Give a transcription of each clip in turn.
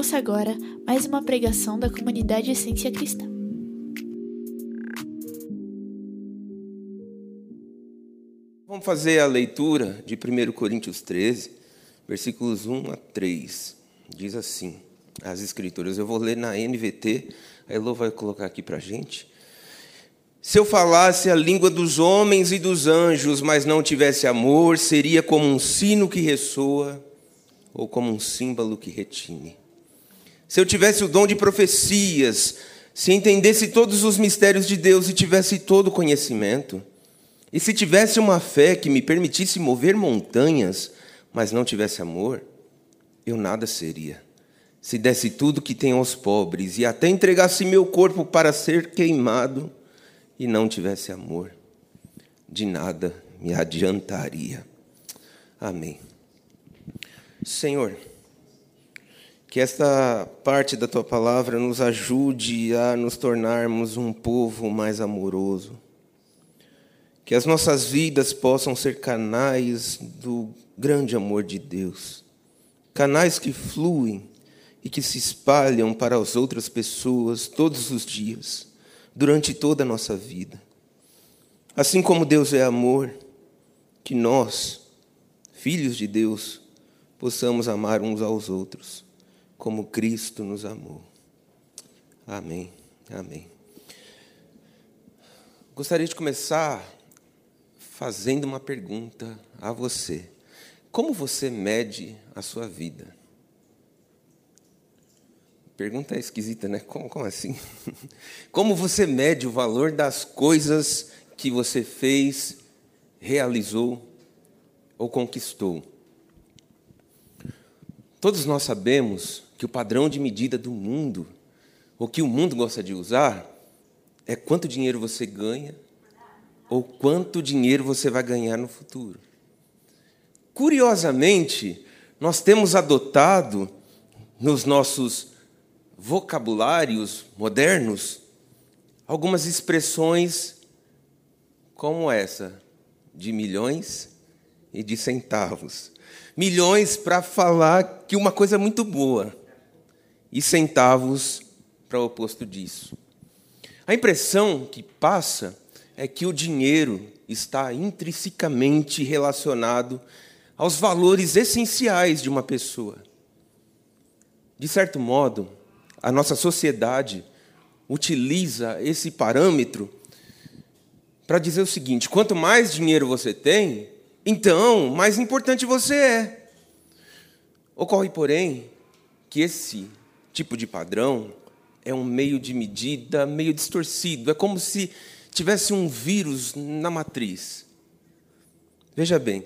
Ouça agora mais uma pregação da comunidade Essência Cristã. Vamos fazer a leitura de 1 Coríntios 13, versículos 1 a 3. Diz assim, as escrituras. Eu vou ler na NVT, a Elo vai colocar aqui para a gente. Se eu falasse a língua dos homens e dos anjos, mas não tivesse amor, seria como um sino que ressoa ou como um símbolo que retine. Se eu tivesse o dom de profecias, se entendesse todos os mistérios de Deus e tivesse todo o conhecimento, e se tivesse uma fé que me permitisse mover montanhas, mas não tivesse amor, eu nada seria. Se desse tudo que tenho aos pobres e até entregasse meu corpo para ser queimado, e não tivesse amor, de nada me adiantaria. Amém. Senhor, que esta parte da tua palavra nos ajude a nos tornarmos um povo mais amoroso. Que as nossas vidas possam ser canais do grande amor de Deus. Canais que fluem e que se espalham para as outras pessoas todos os dias durante toda a nossa vida. Assim como Deus é amor, que nós, filhos de Deus, possamos amar uns aos outros, como Cristo nos amou. Amém. Amém. Gostaria de começar fazendo uma pergunta a você. Como você mede a sua vida? Pergunta esquisita, né? Como, como assim? Como você mede o valor das coisas que você fez, realizou ou conquistou? Todos nós sabemos que o padrão de medida do mundo, o que o mundo gosta de usar, é quanto dinheiro você ganha ou quanto dinheiro você vai ganhar no futuro. Curiosamente, nós temos adotado nos nossos vocabulários modernos algumas expressões como essa, de milhões e de centavos. Milhões para falar que uma coisa é muito boa, e centavos para o oposto disso. A impressão que passa é que o dinheiro está intrinsecamente relacionado aos valores essenciais de uma pessoa. De certo modo, a nossa sociedade utiliza esse parâmetro para dizer o seguinte: quanto mais dinheiro você tem, então mais importante você é. Ocorre, porém, que esse tipo de padrão é um meio de medida meio distorcido. É como se tivesse um vírus na matriz. Veja bem,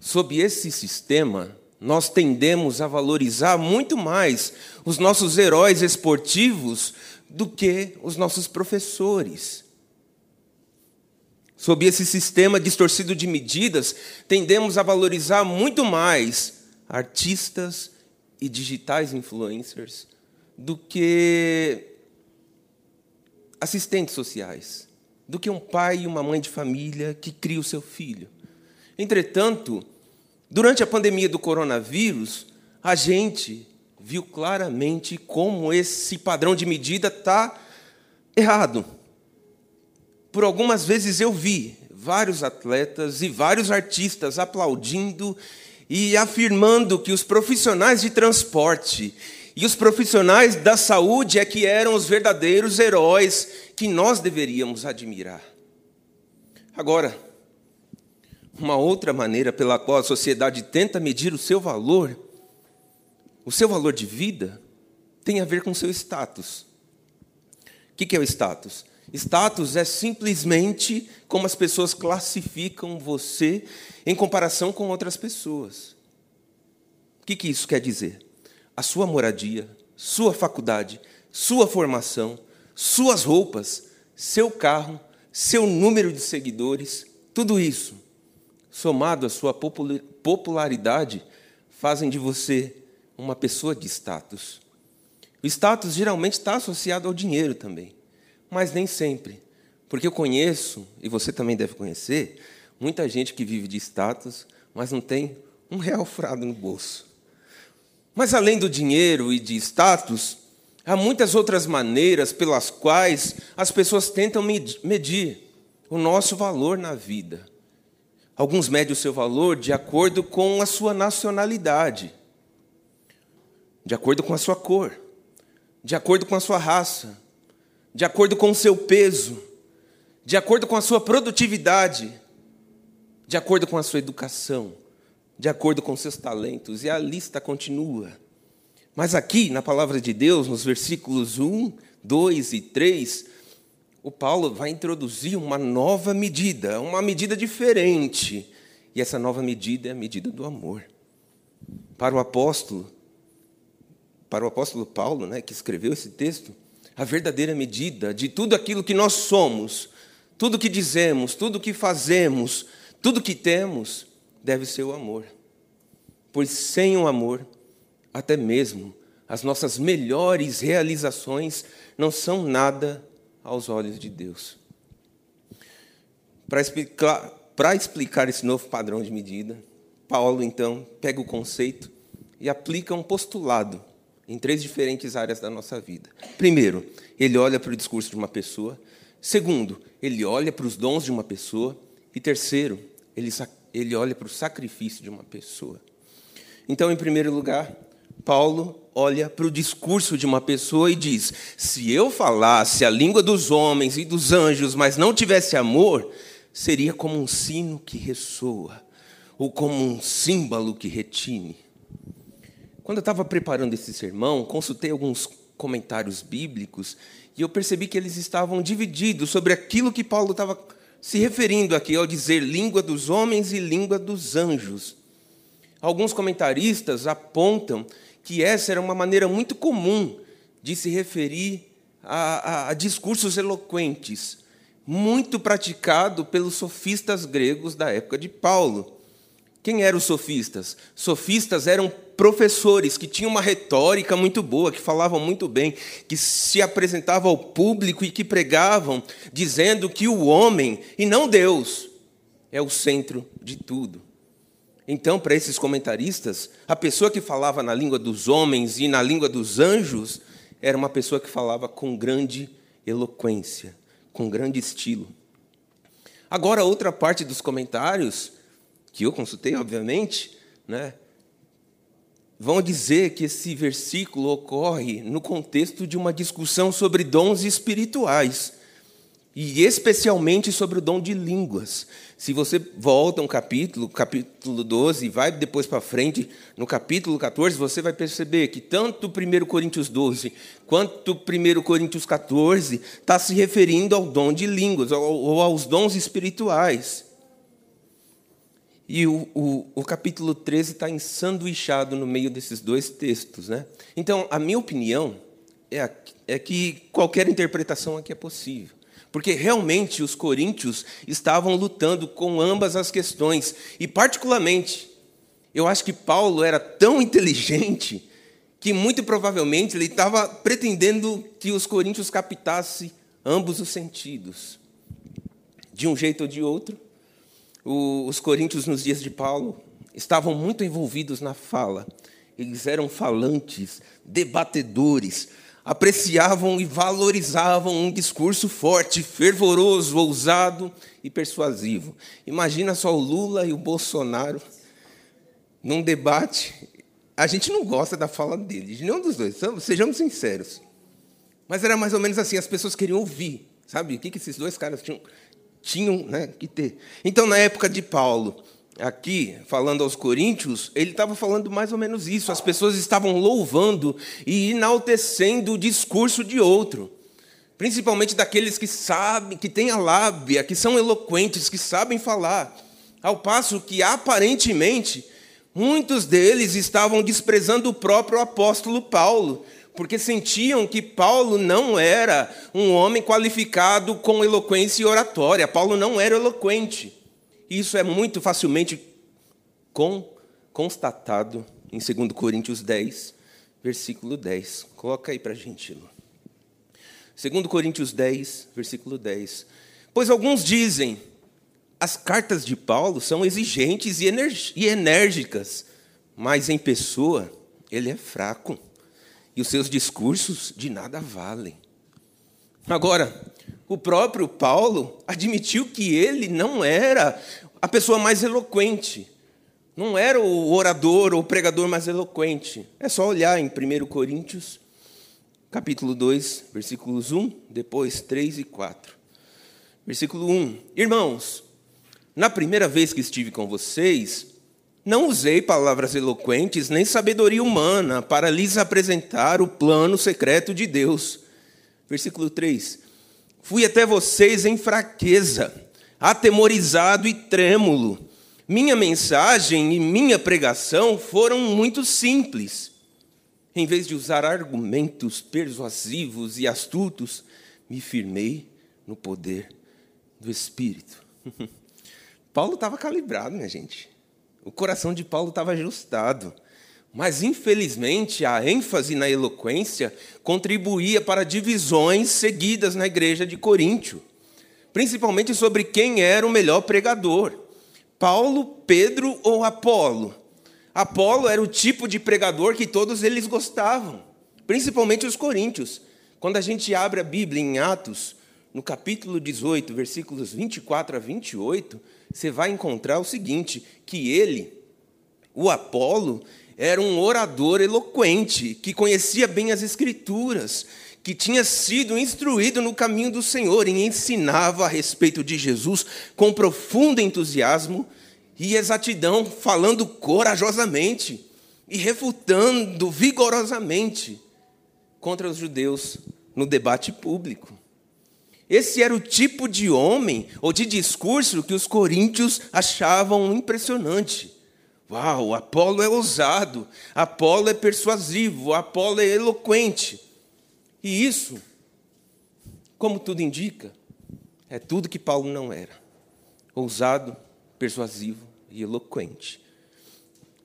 sob esse sistema, nós tendemos a valorizar muito mais os nossos heróis esportivos do que os nossos professores. Sob esse sistema distorcido de medidas, tendemos a valorizar muito mais artistas e digitais influencers do que assistentes sociais, do que um pai e uma mãe de família que cria o seu filho. Entretanto, Durante a pandemia do coronavírus, a gente viu claramente como esse padrão de medida está errado. Por algumas vezes eu vi vários atletas e vários artistas aplaudindo e afirmando que os profissionais de transporte e os profissionais da saúde é que eram os verdadeiros heróis que nós deveríamos admirar. Agora, uma outra maneira pela qual a sociedade tenta medir o seu valor, o seu valor de vida, tem a ver com o seu status. O que é o status? Status é simplesmente como as pessoas classificam você em comparação com outras pessoas. O que isso quer dizer? A sua moradia, sua faculdade, sua formação, suas roupas, seu carro, seu número de seguidores, tudo isso somado à sua popularidade, fazem de você uma pessoa de status. O status geralmente está associado ao dinheiro também, mas nem sempre. Porque eu conheço, e você também deve conhecer, muita gente que vive de status, mas não tem um real frado no bolso. Mas além do dinheiro e de status, há muitas outras maneiras pelas quais as pessoas tentam medir o nosso valor na vida. Alguns medem o seu valor de acordo com a sua nacionalidade, de acordo com a sua cor, de acordo com a sua raça, de acordo com o seu peso, de acordo com a sua produtividade, de acordo com a sua educação de acordo com seus talentos, e a lista continua. Mas aqui, na palavra de Deus, nos versículos 1, 2 e 3, o Paulo vai introduzir uma nova medida, uma medida diferente. E essa nova medida é a medida do amor. Para o apóstolo, para o apóstolo Paulo, né, que escreveu esse texto, a verdadeira medida de tudo aquilo que nós somos, tudo que dizemos, tudo que fazemos, tudo que temos, deve ser o amor. Pois sem o amor, até mesmo as nossas melhores realizações não são nada aos olhos de Deus. Para explicar, para explicar esse novo padrão de medida, Paulo então pega o conceito e aplica um postulado em três diferentes áreas da nossa vida. Primeiro, ele olha para o discurso de uma pessoa. Segundo, ele olha para os dons de uma pessoa. E terceiro, ele ele olha para o sacrifício de uma pessoa. Então, em primeiro lugar, Paulo olha para o discurso de uma pessoa e diz: se eu falasse a língua dos homens e dos anjos, mas não tivesse amor, seria como um sino que ressoa, ou como um símbolo que retine. Quando eu estava preparando esse sermão, consultei alguns comentários bíblicos e eu percebi que eles estavam divididos sobre aquilo que Paulo estava se referindo aqui ao dizer língua dos homens e língua dos anjos. Alguns comentaristas apontam que essa era uma maneira muito comum de se referir a, a, a discursos eloquentes, muito praticado pelos sofistas gregos da época de Paulo. Quem eram os sofistas? Sofistas eram professores que tinham uma retórica muito boa, que falavam muito bem, que se apresentavam ao público e que pregavam dizendo que o homem, e não Deus, é o centro de tudo. Então, para esses comentaristas, a pessoa que falava na língua dos homens e na língua dos anjos era uma pessoa que falava com grande eloquência, com grande estilo. Agora, outra parte dos comentários que eu consultei, obviamente, né, vão dizer que esse versículo ocorre no contexto de uma discussão sobre dons espirituais, e especialmente sobre o dom de línguas. Se você volta um capítulo, capítulo 12, e vai depois para frente, no capítulo 14, você vai perceber que tanto 1 Coríntios 12 quanto 1 Coríntios 14 está se referindo ao dom de línguas, ou aos dons espirituais. E o, o, o capítulo 13 está ensanduichado no meio desses dois textos. Né? Então, a minha opinião é, é que qualquer interpretação aqui é possível. Porque realmente os coríntios estavam lutando com ambas as questões. E, particularmente, eu acho que Paulo era tão inteligente que, muito provavelmente, ele estava pretendendo que os coríntios captassem ambos os sentidos. De um jeito ou de outro, os coríntios nos dias de Paulo estavam muito envolvidos na fala. Eles eram falantes, debatedores, apreciavam e valorizavam um discurso forte, fervoroso, ousado e persuasivo. Imagina só o Lula e o Bolsonaro num debate. A gente não gosta da fala deles, nenhum dos dois, sejamos sinceros. Mas era mais ou menos assim, as pessoas queriam ouvir, sabe? O que esses dois caras tinham tinham né, que ter. Então, na época de Paulo, aqui, falando aos coríntios, ele estava falando mais ou menos isso. As pessoas estavam louvando e enaltecendo o discurso de outro. Principalmente daqueles que sabem, que têm a lábia, que são eloquentes, que sabem falar. Ao passo que, aparentemente, muitos deles estavam desprezando o próprio apóstolo Paulo, porque sentiam que Paulo não era um homem qualificado com eloquência e oratória. Paulo não era eloquente. Isso é muito facilmente constatado em 2 Coríntios 10, versículo 10. Coloca aí para a gente, Lu. 2 Coríntios 10, versículo 10. Pois alguns dizem, as cartas de Paulo são exigentes e enérgicas, mas em pessoa ele é fraco e os seus discursos de nada valem. Agora, o próprio Paulo admitiu que ele não era a pessoa mais eloquente, não era o orador ou pregador mais eloquente. É só olhar em 1 Coríntios, capítulo 2, versículos 1, depois 3 e 4. Versículo 1: Irmãos, na primeira vez que estive com vocês, não usei palavras eloquentes nem sabedoria humana para lhes apresentar o plano secreto de Deus. Versículo 3: Fui até vocês em fraqueza, atemorizado e trêmulo. Minha mensagem e minha pregação foram muito simples. Em vez de usar argumentos persuasivos e astutos, me firmei no poder do Espírito. Paulo estava calibrado, minha gente. O coração de Paulo estava ajustado. Mas, infelizmente, a ênfase na eloquência contribuía para divisões seguidas na igreja de Coríntio, principalmente sobre quem era o melhor pregador: Paulo, Pedro ou Apolo. Apolo era o tipo de pregador que todos eles gostavam, principalmente os coríntios. Quando a gente abre a Bíblia em Atos, no capítulo 18, versículos 24 a 28, você vai encontrar o seguinte: que ele, o Apolo, era um orador eloquente, que conhecia bem as Escrituras, que tinha sido instruído no caminho do Senhor e ensinava a respeito de Jesus com profundo entusiasmo e exatidão, falando corajosamente e refutando vigorosamente contra os judeus no debate público. Esse era o tipo de homem ou de discurso que os coríntios achavam impressionante. Uau, Apolo é ousado, Apolo é persuasivo, Apolo é eloquente. E isso, como tudo indica, é tudo que Paulo não era: ousado, persuasivo e eloquente.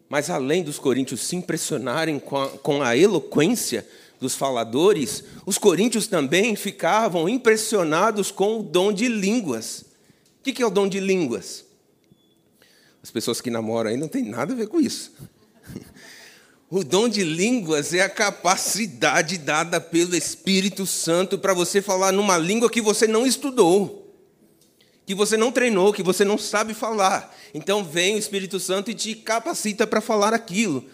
Mas além dos coríntios se impressionarem com a, com a eloquência dos faladores, os coríntios também ficavam impressionados com o dom de línguas. O que é o dom de línguas? As pessoas que namoram aí não tem nada a ver com isso. O dom de línguas é a capacidade dada pelo Espírito Santo para você falar numa língua que você não estudou, que você não treinou, que você não sabe falar. Então vem o Espírito Santo e te capacita para falar aquilo.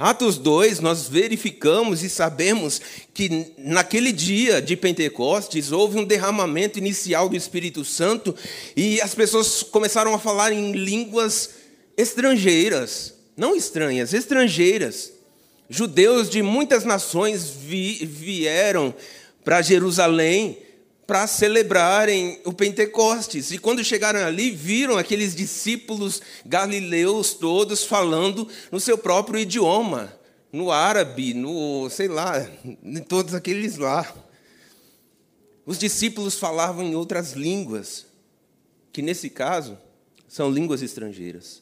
Atos 2, nós verificamos e sabemos que naquele dia de Pentecostes houve um derramamento inicial do Espírito Santo e as pessoas começaram a falar em línguas estrangeiras, não estranhas, estrangeiras. Judeus de muitas nações vi, vieram para Jerusalém para celebrarem o Pentecostes. E quando chegaram ali, viram aqueles discípulos galileus todos falando no seu próprio idioma, no árabe, no, sei lá, em todos aqueles lá. Os discípulos falavam em outras línguas, que nesse caso são línguas estrangeiras.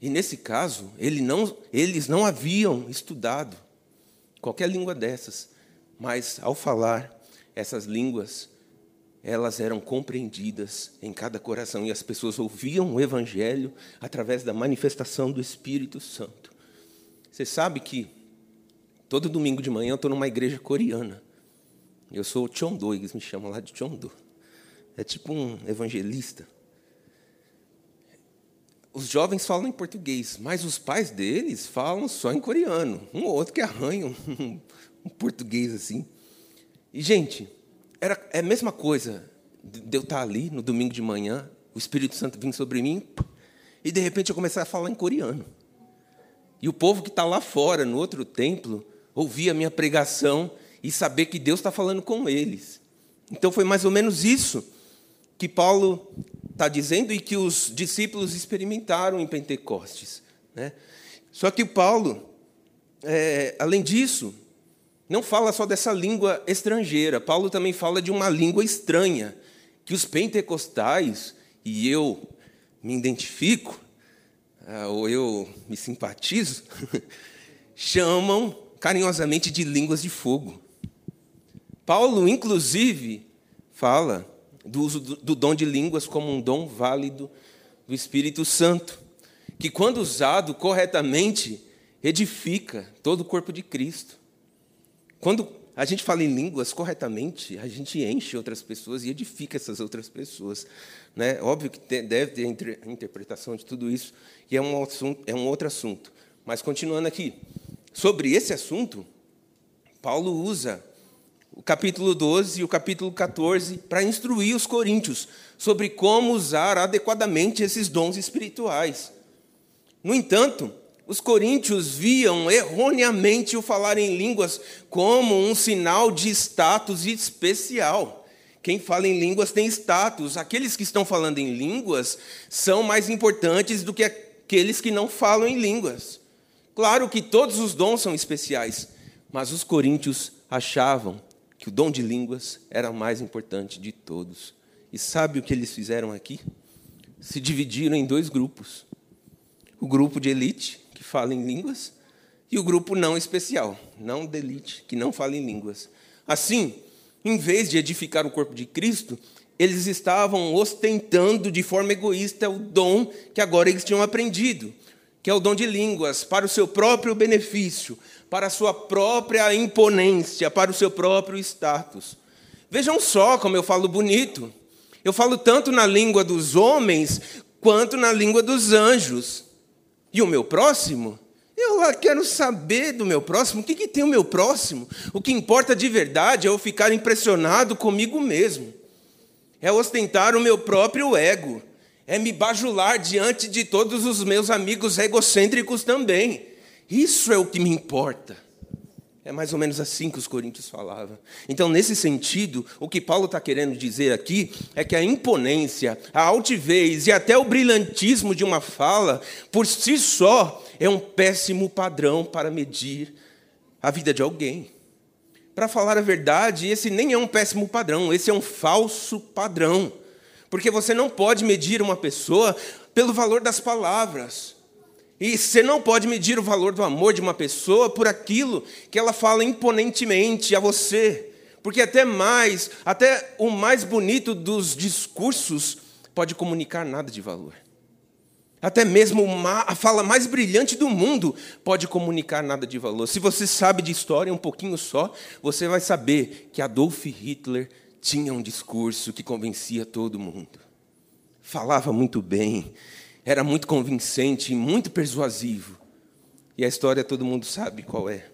E nesse caso, ele não, eles não haviam estudado qualquer língua dessas, mas ao falar, essas línguas, elas eram compreendidas em cada coração e as pessoas ouviam o evangelho através da manifestação do Espírito Santo. Você sabe que todo domingo de manhã eu estou numa igreja coreana. Eu sou Chondo, eles me chamam lá de Chondo. É tipo um evangelista. Os jovens falam em português, mas os pais deles falam só em coreano. Um ou outro que arranha um, um português assim. E, gente, era, é a mesma coisa de eu estar ali no domingo de manhã, o Espírito Santo vir sobre mim, e de repente eu começar a falar em coreano. E o povo que está lá fora, no outro templo, ouvir a minha pregação e saber que Deus está falando com eles. Então foi mais ou menos isso que Paulo está dizendo e que os discípulos experimentaram em Pentecostes. Né? Só que Paulo, é, além disso, não fala só dessa língua estrangeira. Paulo também fala de uma língua estranha, que os pentecostais, e eu me identifico, ah, ou eu me simpatizo, chamam carinhosamente de línguas de fogo. Paulo, inclusive, fala do uso do dom de línguas como um dom válido do Espírito Santo, que, quando usado corretamente, edifica todo o corpo de Cristo. Quando a gente fala em línguas corretamente, a gente enche outras pessoas e edifica essas outras pessoas. Né? Óbvio que deve ter interpretação de tudo isso, e é um, assunto, é um outro assunto. Mas continuando aqui, sobre esse assunto, Paulo usa o capítulo 12 e o capítulo 14 para instruir os coríntios sobre como usar adequadamente esses dons espirituais. No entanto, os coríntios viam erroneamente o falar em línguas como um sinal de status especial. Quem fala em línguas tem status. Aqueles que estão falando em línguas são mais importantes do que aqueles que não falam em línguas. Claro que todos os dons são especiais, mas os coríntios achavam que o dom de línguas era o mais importante de todos. E sabe o que eles fizeram aqui? Se dividiram em dois grupos. O grupo de elite, fala em línguas, e o grupo não especial, não de elite, que não fala em línguas. Assim, em vez de edificar o corpo de Cristo, eles estavam ostentando de forma egoísta o dom que agora eles tinham aprendido, que é o dom de línguas, para o seu próprio benefício, para a sua própria imponência, para o seu próprio status. Vejam só como eu falo bonito. Eu falo tanto na língua dos homens quanto na língua dos anjos. E o meu próximo? Eu quero saber do meu próximo. O que, que tem o meu próximo? O que importa de verdade é eu ficar impressionado comigo mesmo. É ostentar o meu próprio ego. É me bajular diante de todos os meus amigos egocêntricos também. Isso é o que me importa. É mais ou menos assim que os coríntios falavam. Então, nesse sentido, o que Paulo está querendo dizer aqui é que a imponência, a altivez e até o brilhantismo de uma fala, por si só, é um péssimo padrão para medir a vida de alguém. Para falar a verdade, esse nem é um péssimo padrão, esse é um falso padrão. Porque você não pode medir uma pessoa pelo valor das palavras. E você não pode medir o valor do amor de uma pessoa por aquilo que ela fala imponentemente a você. Porque até mais, até o mais bonito dos discursos pode comunicar nada de valor. Até mesmo a fala mais brilhante do mundo pode comunicar nada de valor. Se você sabe de história um pouquinho só, você vai saber que Adolf Hitler tinha um discurso que convencia todo mundo. Falava muito bem, era muito convincente e muito persuasivo. E a história todo mundo sabe qual é.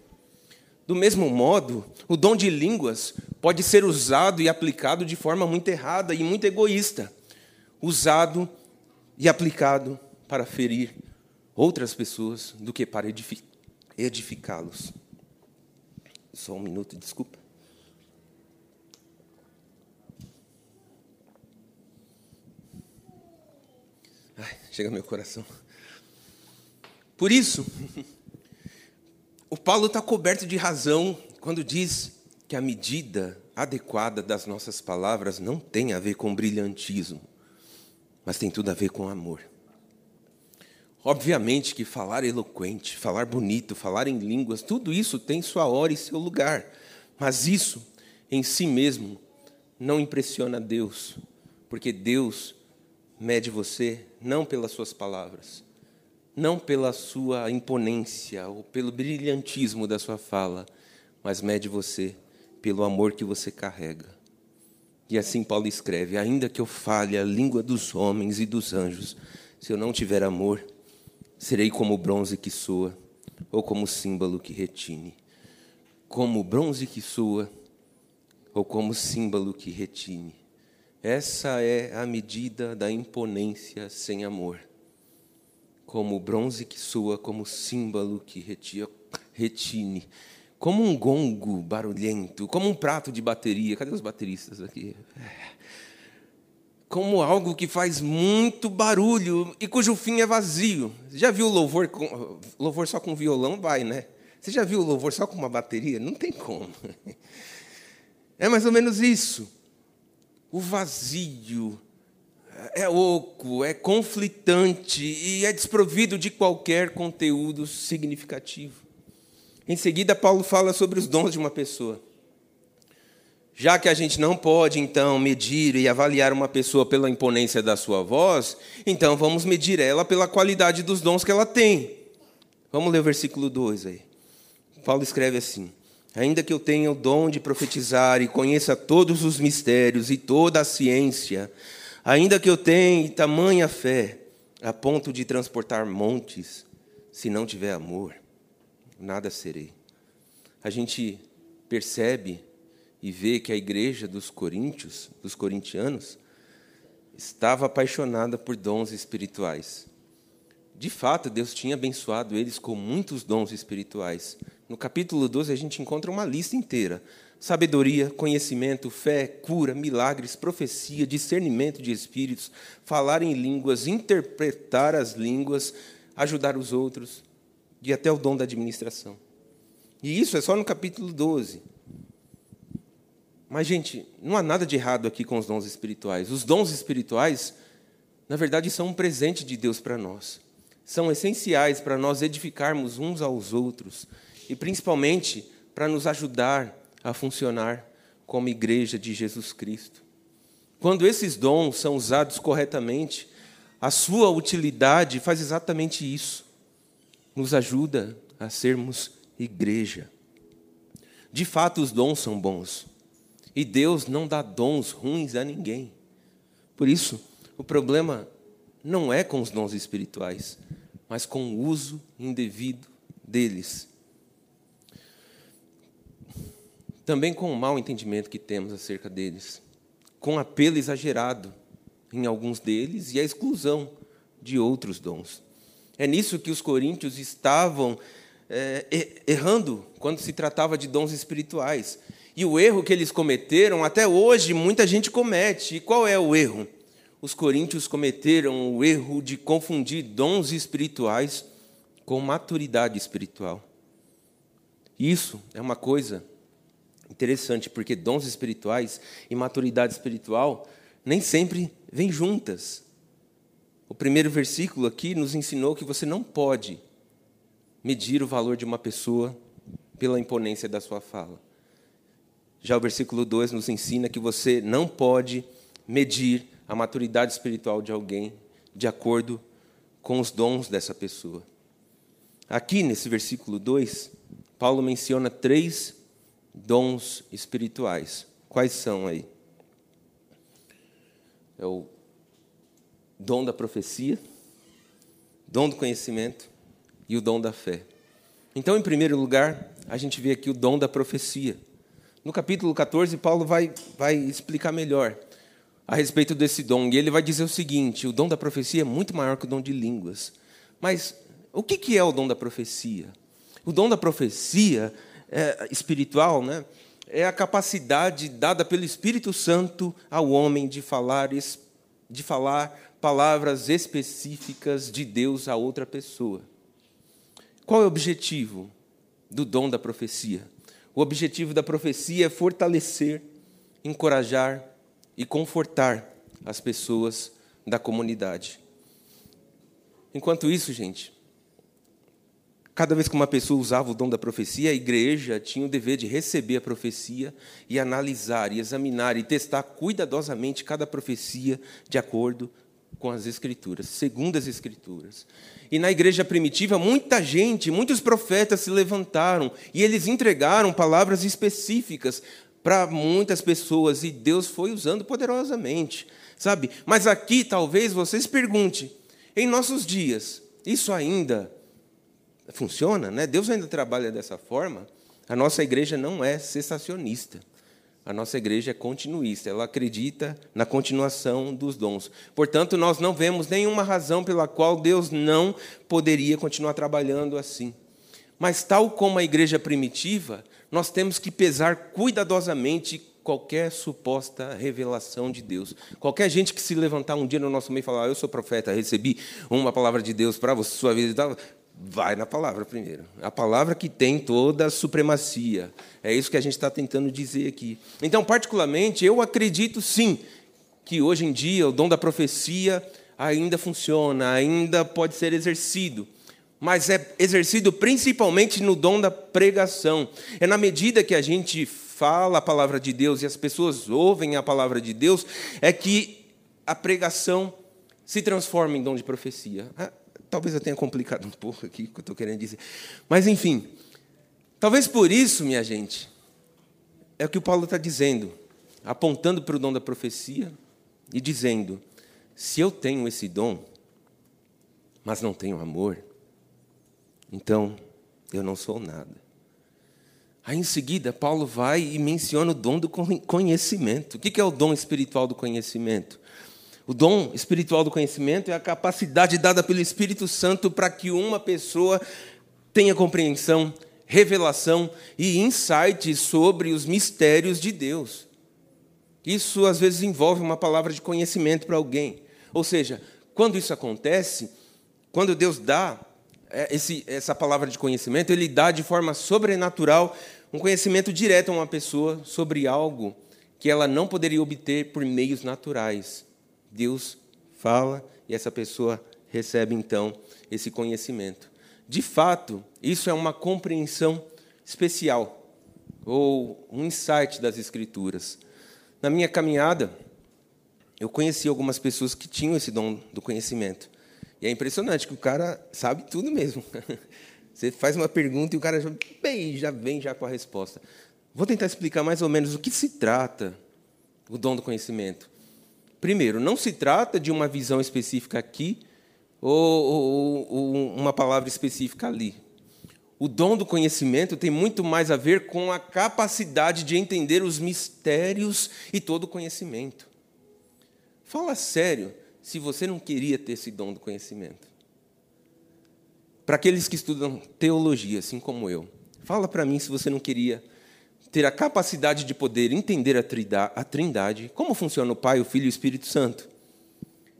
Do mesmo modo, o dom de línguas pode ser usado e aplicado de forma muito errada e muito egoísta. Usado e aplicado para ferir outras pessoas do que para edificá-los. Só um minuto, desculpa. Chega meu coração. Por isso, o Paulo está coberto de razão quando diz que a medida adequada das nossas palavras não tem a ver com brilhantismo, mas tem tudo a ver com amor. Obviamente que falar eloquente, falar bonito, falar em línguas, tudo isso tem sua hora e seu lugar, mas isso em si mesmo não impressiona Deus, porque Deus mede você não pelas suas palavras, não pela sua imponência ou pelo brilhantismo da sua fala, mas mede você pelo amor que você carrega. E assim Paulo escreve: ainda que eu fale a língua dos homens e dos anjos, se eu não tiver amor, serei como o bronze que soa, ou como o símbolo que retine. Como o bronze que soa, ou como o símbolo que retine. Essa é a medida da imponência sem amor. Como bronze que soa, como símbolo que retine. Como um gongo barulhento, como um prato de bateria. Cadê os bateristas aqui? Como algo que faz muito barulho e cujo fim é vazio. Já viu louvor, com, louvor só com violão? Vai, né? Você já viu louvor só com uma bateria? Não tem como. É mais ou menos isso o vazio é oco, é conflitante e é desprovido de qualquer conteúdo significativo. Em seguida, Paulo fala sobre os dons de uma pessoa. Já que a gente não pode, então, medir e avaliar uma pessoa pela imponência da sua voz, então vamos medir ela pela qualidade dos dons que ela tem. Vamos ler o versículo 2 aí. Paulo escreve assim: Ainda que eu tenha o dom de profetizar e conheça todos os mistérios e toda a ciência, ainda que eu tenha tamanha fé, a ponto de transportar montes, se não tiver amor, nada serei. A gente percebe e vê que a igreja dos coríntios, dos corintianos, estava apaixonada por dons espirituais. De fato, Deus tinha abençoado eles com muitos dons espirituais. No capítulo 12, a gente encontra uma lista inteira: sabedoria, conhecimento, fé, cura, milagres, profecia, discernimento de espíritos, falar em línguas, interpretar as línguas, ajudar os outros, e até o dom da administração. E isso é só no capítulo 12. Mas, gente, não há nada de errado aqui com os dons espirituais. Os dons espirituais, na verdade, são um presente de Deus para nós. São essenciais para nós edificarmos uns aos outros e, principalmente, para nos ajudar a funcionar como igreja de Jesus Cristo. Quando esses dons são usados corretamente, a sua utilidade faz exatamente isso. Nos ajuda a sermos igreja. De fato, os dons são bons. E Deus não dá dons ruins a ninguém. Por isso, o problema não é com os dons espirituais, mas com o uso indevido deles. Também com o mau entendimento que temos acerca deles, com apelo exagerado em alguns deles e a exclusão de outros dons. É nisso que os coríntios estavam é, errando quando se tratava de dons espirituais. E o erro que eles cometeram, até hoje, muita gente comete. E qual é o erro? Os coríntios cometeram o erro de confundir dons espirituais com maturidade espiritual. Isso é uma coisa interessante, porque dons espirituais e maturidade espiritual nem sempre vêm juntas. O primeiro versículo aqui nos ensinou que você não pode medir o valor de uma pessoa pela imponência da sua fala. Já o versículo 2 nos ensina que você não pode medir a maturidade espiritual de alguém de acordo com os dons dessa pessoa. Aqui nesse versículo 2, Paulo menciona três dons espirituais. Quais são aí? É o dom da profecia, dom do conhecimento e o dom da fé. Então, em primeiro lugar, a gente vê aqui o dom da profecia. No capítulo 14, Paulo vai, vai explicar melhor a respeito desse dom. E ele vai dizer o seguinte: o dom da profecia é muito maior que o dom de línguas. Mas o que é o dom da profecia? O dom da profecia é, espiritual né, é a capacidade dada pelo Espírito Santo ao homem de falar, de falar palavras específicas de Deus a outra pessoa. Qual é o objetivo do dom da profecia? O objetivo da profecia é fortalecer, encorajar e confortar as pessoas da comunidade. Enquanto isso, gente, cada vez que uma pessoa usava o dom da profecia, a igreja tinha o dever de receber a profecia e analisar, e examinar e testar cuidadosamente cada profecia de acordo com as Escrituras, segundo as Escrituras. E na igreja primitiva, muita gente, muitos profetas se levantaram e eles entregaram palavras específicas para muitas pessoas e Deus foi usando poderosamente, sabe? Mas aqui talvez você se pergunte: em nossos dias, isso ainda funciona, né? Deus ainda trabalha dessa forma? A nossa igreja não é cessacionista. A nossa igreja é continuista, ela acredita na continuação dos dons. Portanto, nós não vemos nenhuma razão pela qual Deus não poderia continuar trabalhando assim. Mas, tal como a igreja primitiva, nós temos que pesar cuidadosamente qualquer suposta revelação de Deus. Qualquer gente que se levantar um dia no nosso meio e falar, ah, eu sou profeta, recebi uma palavra de Deus para você, sua vida vai na palavra primeiro. A palavra que tem toda a supremacia. É isso que a gente está tentando dizer aqui. Então, particularmente, eu acredito sim que hoje em dia o dom da profecia ainda funciona, ainda pode ser exercido. Mas é exercido principalmente no dom da pregação. É na medida que a gente fala a palavra de Deus e as pessoas ouvem a palavra de Deus, é que a pregação se transforma em dom de profecia talvez eu tenha complicado um pouco aqui o que eu estou querendo dizer. Mas, enfim, talvez por isso, minha gente, é o que o Paulo está dizendo, apontando para o dom da profecia e dizendo: se eu tenho esse dom, mas não tenho amor, então eu não sou nada. Aí em seguida, Paulo vai e menciona o dom do conhecimento. O que é o dom espiritual do conhecimento? O dom espiritual do conhecimento é a capacidade dada pelo Espírito Santo para que uma pessoa tenha compreensão, revelação e insight sobre os mistérios de Deus. Isso às vezes envolve uma palavra de conhecimento para alguém. Ou seja, quando isso acontece, quando Deus dá é, esse, essa palavra de conhecimento, Ele dá de forma sobrenatural um conhecimento direto a uma pessoa sobre algo que ela não poderia obter por meios naturais. Deus fala e essa pessoa recebe então esse conhecimento. De fato, isso é uma compreensão especial ou um insight das Escrituras. Na minha caminhada, eu conheci algumas pessoas que tinham esse dom do conhecimento. E é impressionante que o cara sabe tudo mesmo. Você faz uma pergunta e o cara já, bem, já vem já com a resposta. Vou tentar explicar mais ou menos o que se trata o dom do conhecimento. Primeiro, não se trata de uma visão específica aqui ou, ou, ou uma palavra específica ali. O dom do conhecimento tem muito mais a ver com a capacidade de entender os mistérios e todo o conhecimento. Fala sério se você não queria ter esse dom do conhecimento. Para aqueles que estudam teologia, assim como eu, fala para mim se você não queria ter a capacidade de poder entender a Trindade, como funciona o Pai, o Filho e o Espírito Santo.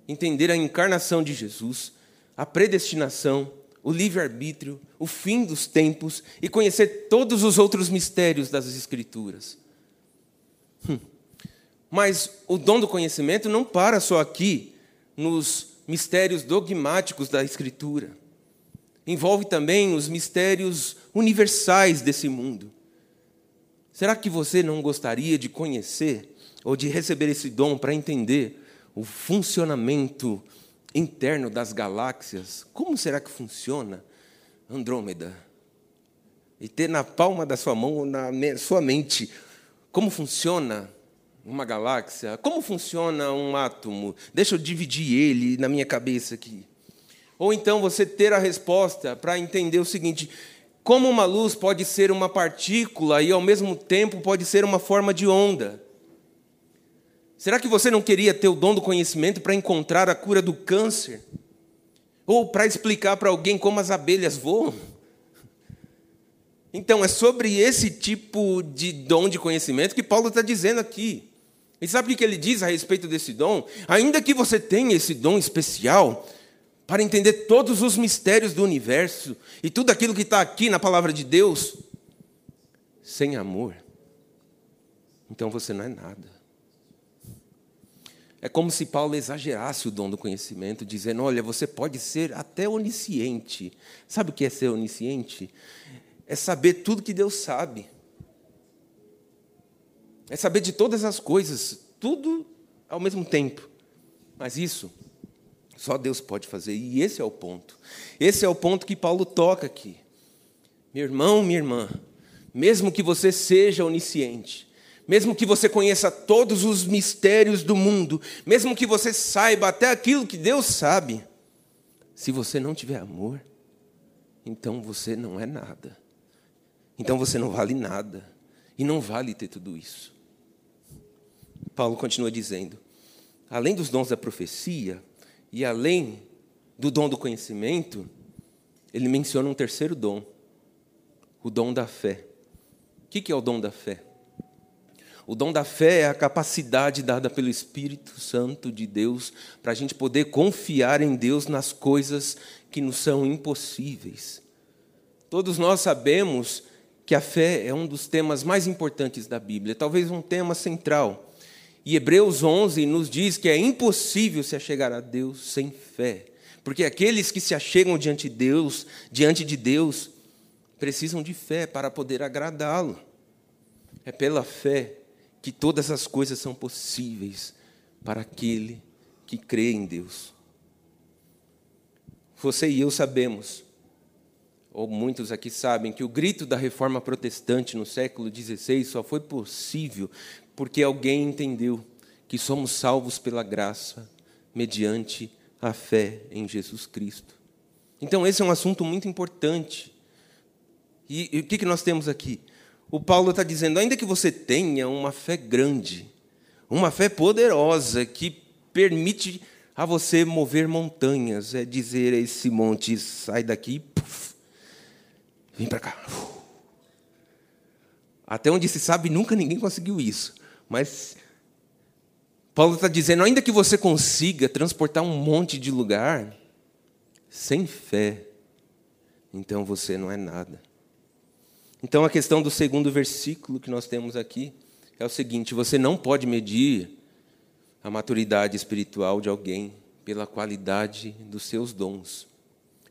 Entender a encarnação de Jesus, a predestinação, o livre-arbítrio, o fim dos tempos e conhecer todos os outros mistérios das Escrituras. Hum. Mas o dom do conhecimento não para só aqui, nos mistérios dogmáticos da Escritura. Envolve também os mistérios universais desse mundo. Será que você não gostaria de conhecer ou de receber esse dom para entender o funcionamento interno das galáxias? Como será que funciona Andrômeda? E ter na palma da sua mão na sua mente como funciona uma galáxia? Como funciona um átomo? Deixa eu dividir ele na minha cabeça aqui. Ou então você ter a resposta para entender o seguinte: como uma luz pode ser uma partícula e ao mesmo tempo pode ser uma forma de onda? Será que você não queria ter o dom do conhecimento para encontrar a cura do câncer? Ou para explicar para alguém como as abelhas voam? Então, é sobre esse tipo de dom de conhecimento que Paulo está dizendo aqui. E sabe o que ele diz a respeito desse dom? Ainda que você tenha esse dom especial, para entender todos os mistérios do universo e tudo aquilo que está aqui na palavra de Deus, sem amor, então você não é nada. É como se Paulo exagerasse o dom do conhecimento, dizendo: olha, você pode ser até onisciente. Sabe o que é ser onisciente? É saber tudo que Deus sabe. É saber de todas as coisas, tudo ao mesmo tempo. Mas isso só Deus pode fazer. E esse é o ponto. Esse é o ponto que Paulo toca aqui. Meu irmão, minha irmã, mesmo que você seja onisciente, mesmo que você conheça todos os mistérios do mundo, mesmo que você saiba até aquilo que Deus sabe, se você não tiver amor, então você não é nada. Então você não vale nada. E não vale ter tudo isso. Paulo continua dizendo: além dos dons da profecia, e além do dom do conhecimento, ele menciona um terceiro dom, o dom da fé. O que é o dom da fé? O dom da fé é a capacidade dada pelo Espírito Santo de Deus para a gente poder confiar em Deus nas coisas que nos são impossíveis. Todos nós sabemos que a fé é um dos temas mais importantes da Bíblia, talvez um tema central. E Hebreus 11 nos diz que é impossível se achegar a Deus sem fé, porque aqueles que se achegam diante de Deus, diante de Deus, precisam de fé para poder agradá-lo. É pela fé que todas as coisas são possíveis para aquele que crê em Deus. você e eu sabemos, ou muitos aqui sabem, que o grito da reforma protestante no século XVI só foi possível porque alguém entendeu que somos salvos pela graça, mediante a fé em Jesus Cristo. Então, esse é um assunto muito importante. E, e o que, que nós temos aqui? O Paulo está dizendo: ainda que você tenha uma fé grande, uma fé poderosa, que permite a você mover montanhas, é dizer a esse monte: sai daqui, puff, vem para cá. Até onde se sabe, nunca ninguém conseguiu isso. Mas Paulo está dizendo: ainda que você consiga transportar um monte de lugar, sem fé, então você não é nada. Então a questão do segundo versículo que nós temos aqui é o seguinte: você não pode medir a maturidade espiritual de alguém pela qualidade dos seus dons.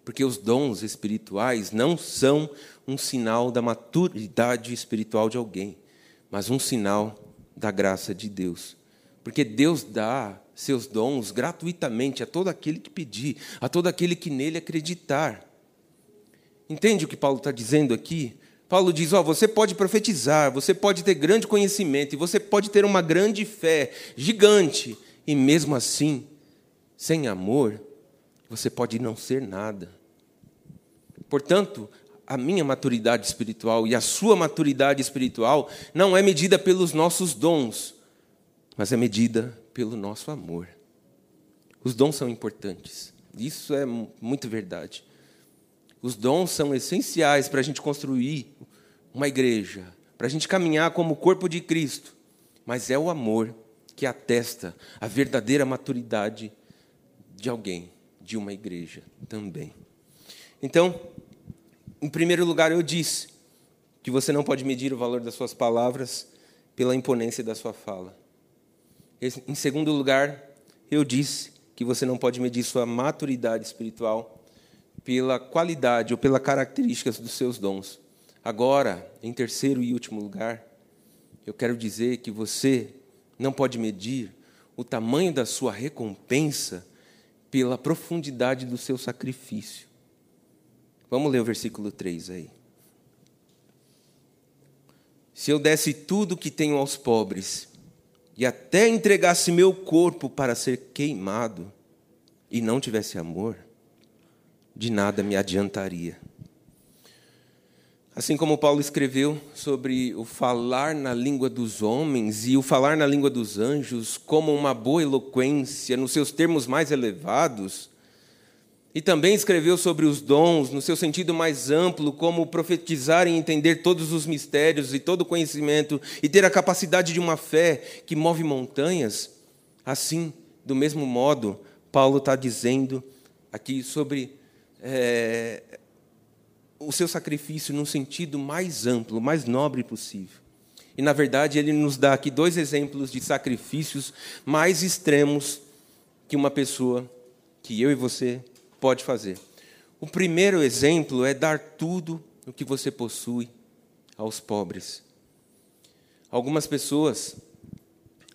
Porque os dons espirituais não são um sinal da maturidade espiritual de alguém, mas um sinal da graça de Deus. Porque Deus dá seus dons gratuitamente a todo aquele que pedir, a todo aquele que nele acreditar. Entende o que Paulo está dizendo aqui? Paulo diz: ó, você pode profetizar, você pode ter grande conhecimento, e você pode ter uma grande fé, gigante, e mesmo assim, sem amor, você pode não ser nada. Portanto, a minha maturidade espiritual e a sua maturidade espiritual não é medida pelos nossos dons, mas é medida pelo nosso amor. Os dons são importantes, isso é muito verdade. Os dons são essenciais para a gente construir uma igreja, para a gente caminhar como corpo de Cristo, mas é o amor que atesta a verdadeira maturidade de alguém, de uma igreja também. Então, em primeiro lugar, eu disse que você não pode medir o valor das suas palavras pela imponência da sua fala. Em segundo lugar, eu disse que você não pode medir sua maturidade espiritual pela qualidade ou pelas características dos seus dons. Agora, em terceiro e último lugar, eu quero dizer que você não pode medir o tamanho da sua recompensa pela profundidade do seu sacrifício. Vamos ler o versículo 3 aí. Se eu desse tudo que tenho aos pobres, e até entregasse meu corpo para ser queimado e não tivesse amor, de nada me adiantaria. Assim como Paulo escreveu sobre o falar na língua dos homens e o falar na língua dos anjos como uma boa eloquência nos seus termos mais elevados, e também escreveu sobre os dons, no seu sentido mais amplo, como profetizar e entender todos os mistérios e todo o conhecimento, e ter a capacidade de uma fé que move montanhas. Assim, do mesmo modo, Paulo está dizendo aqui sobre é, o seu sacrifício num sentido mais amplo, mais nobre possível. E, na verdade, ele nos dá aqui dois exemplos de sacrifícios mais extremos que uma pessoa, que eu e você, pode fazer. O primeiro exemplo é dar tudo o que você possui aos pobres. Algumas pessoas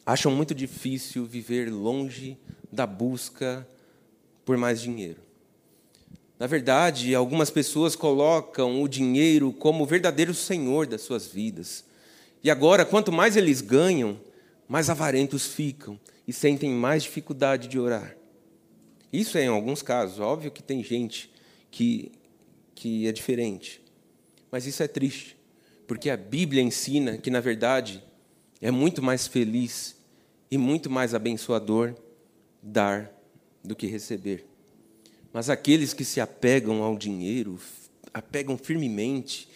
acham muito difícil viver longe da busca por mais dinheiro. Na verdade, algumas pessoas colocam o dinheiro como o verdadeiro senhor das suas vidas. E agora, quanto mais eles ganham, mais avarentos ficam e sentem mais dificuldade de orar. Isso é em alguns casos. Óbvio que tem gente que, que é diferente. Mas isso é triste, porque a Bíblia ensina que, na verdade, é muito mais feliz e muito mais abençoador dar do que receber. Mas aqueles que se apegam ao dinheiro, apegam firmemente,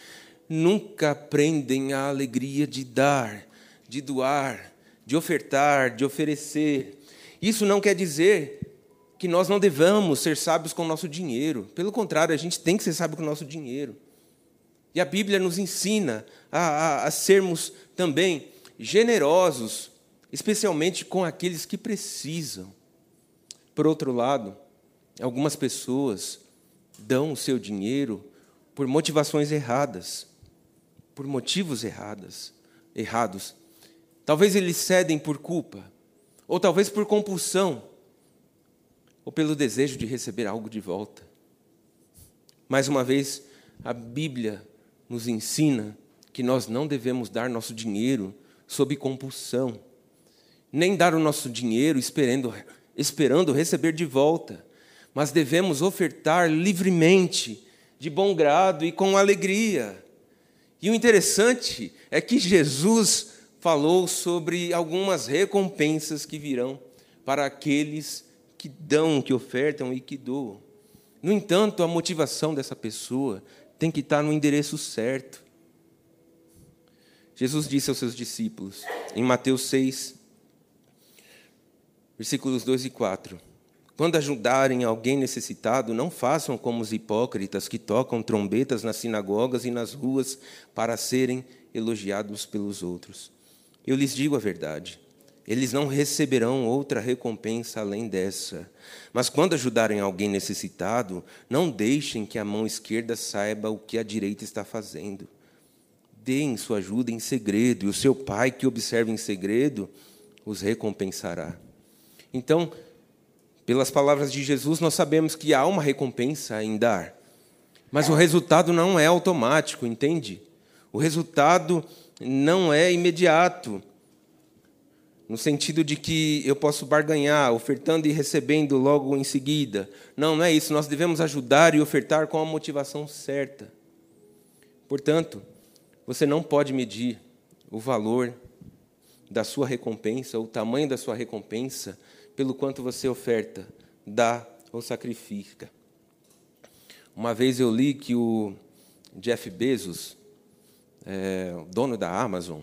nunca aprendem a alegria de dar, de doar, de ofertar, de oferecer. Isso não quer dizer que nós não devamos ser sábios com o nosso dinheiro. Pelo contrário, a gente tem que ser sábio com o nosso dinheiro. E a Bíblia nos ensina a, a, a sermos também generosos, especialmente com aqueles que precisam. Por outro lado, algumas pessoas dão o seu dinheiro por motivações erradas, por motivos errados, errados. Talvez eles cedem por culpa, ou talvez por compulsão ou pelo desejo de receber algo de volta. Mais uma vez, a Bíblia nos ensina que nós não devemos dar nosso dinheiro sob compulsão, nem dar o nosso dinheiro esperando, esperando receber de volta, mas devemos ofertar livremente, de bom grado e com alegria. E o interessante é que Jesus falou sobre algumas recompensas que virão para aqueles que dão, que ofertam e que doam. No entanto, a motivação dessa pessoa tem que estar no endereço certo. Jesus disse aos seus discípulos, em Mateus 6, versículos 2 e 4: Quando ajudarem alguém necessitado, não façam como os hipócritas que tocam trombetas nas sinagogas e nas ruas para serem elogiados pelos outros. Eu lhes digo a verdade eles não receberão outra recompensa além dessa. Mas quando ajudarem alguém necessitado, não deixem que a mão esquerda saiba o que a direita está fazendo. Deem sua ajuda em segredo, e o seu pai, que observa em segredo, os recompensará. Então, pelas palavras de Jesus, nós sabemos que há uma recompensa em dar. Mas o resultado não é automático, entende? O resultado não é imediato no sentido de que eu posso barganhar, ofertando e recebendo logo em seguida. Não, não é isso. Nós devemos ajudar e ofertar com a motivação certa. Portanto, você não pode medir o valor da sua recompensa, o tamanho da sua recompensa, pelo quanto você oferta, dá ou sacrifica. Uma vez eu li que o Jeff Bezos, é, dono da Amazon,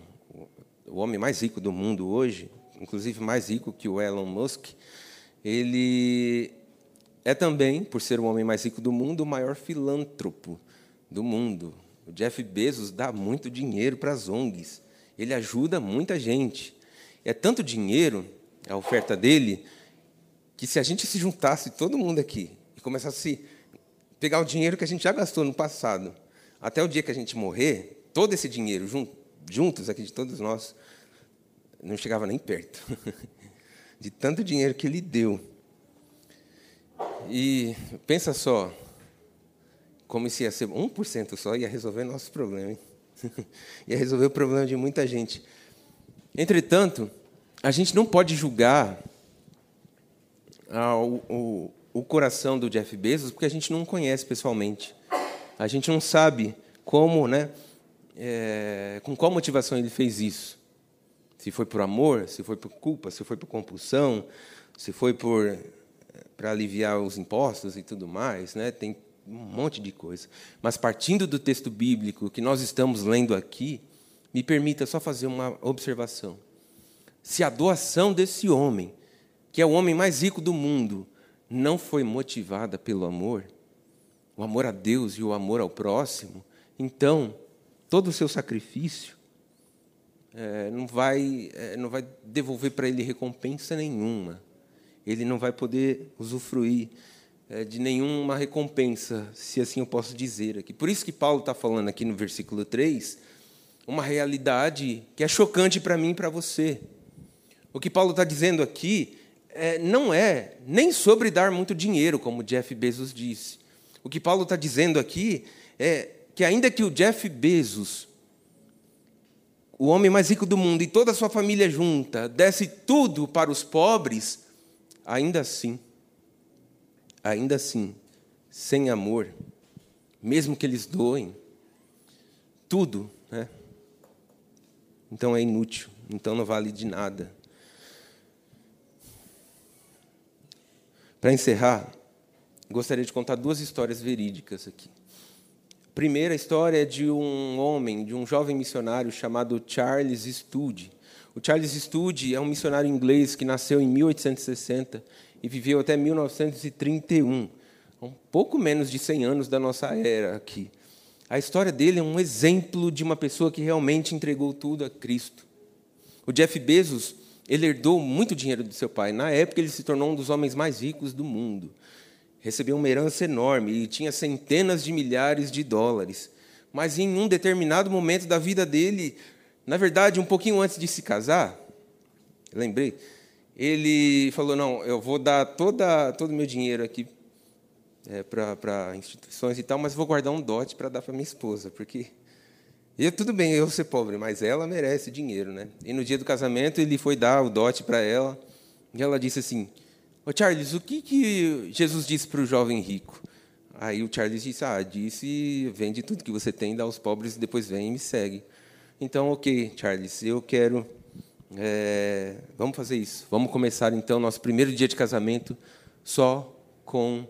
o homem mais rico do mundo hoje, inclusive mais rico que o Elon Musk, ele é também, por ser o homem mais rico do mundo, o maior filântropo do mundo. O Jeff Bezos dá muito dinheiro para as ONGs. Ele ajuda muita gente. É tanto dinheiro, a oferta dele, que se a gente se juntasse, todo mundo aqui, e começasse a pegar o dinheiro que a gente já gastou no passado, até o dia que a gente morrer, todo esse dinheiro juntos aqui de todos nós, não chegava nem perto de tanto dinheiro que ele deu. E pensa só, como se ia ser 1% só, ia resolver nossos problemas. ia resolver o problema de muita gente. Entretanto, a gente não pode julgar o, o, o coração do Jeff Bezos porque a gente não conhece pessoalmente. A gente não sabe como, né, é, com qual motivação ele fez isso. Se foi por amor, se foi por culpa, se foi por compulsão, se foi por eh, para aliviar os impostos e tudo mais, né? Tem um monte de coisa. Mas partindo do texto bíblico que nós estamos lendo aqui, me permita só fazer uma observação. Se a doação desse homem, que é o homem mais rico do mundo, não foi motivada pelo amor, o amor a Deus e o amor ao próximo, então todo o seu sacrifício é, não, vai, é, não vai devolver para ele recompensa nenhuma. Ele não vai poder usufruir é, de nenhuma recompensa, se assim eu posso dizer aqui. Por isso que Paulo está falando aqui no versículo 3, uma realidade que é chocante para mim e para você. O que Paulo está dizendo aqui é, não é nem sobre dar muito dinheiro, como Jeff Bezos disse. O que Paulo está dizendo aqui é que, ainda que o Jeff Bezos o homem mais rico do mundo e toda a sua família junta, desse tudo para os pobres, ainda assim, ainda assim, sem amor, mesmo que eles doem, tudo, né? Então é inútil, então não vale de nada. Para encerrar, gostaria de contar duas histórias verídicas aqui. Primeira história é de um homem, de um jovem missionário chamado Charles Studd. O Charles Studd é um missionário inglês que nasceu em 1860 e viveu até 1931, um pouco menos de 100 anos da nossa era aqui. A história dele é um exemplo de uma pessoa que realmente entregou tudo a Cristo. O Jeff Bezos, ele herdou muito dinheiro do seu pai. Na época, ele se tornou um dos homens mais ricos do mundo recebeu uma herança enorme e tinha centenas de milhares de dólares. Mas em um determinado momento da vida dele, na verdade, um pouquinho antes de se casar, lembrei, ele falou: Não, eu vou dar toda, todo o meu dinheiro aqui é, para instituições e tal, mas vou guardar um dote para dar para minha esposa, porque eu, tudo bem eu ser pobre, mas ela merece dinheiro, né? E no dia do casamento ele foi dar o dote para ela e ela disse assim: Ô Charles, o que, que Jesus disse para o jovem rico? Aí o Charles disse: Ah, disse, vende tudo que você tem, dá aos pobres e depois vem e me segue. Então, ok, Charles, eu quero. É, vamos fazer isso. Vamos começar então nosso primeiro dia de casamento só com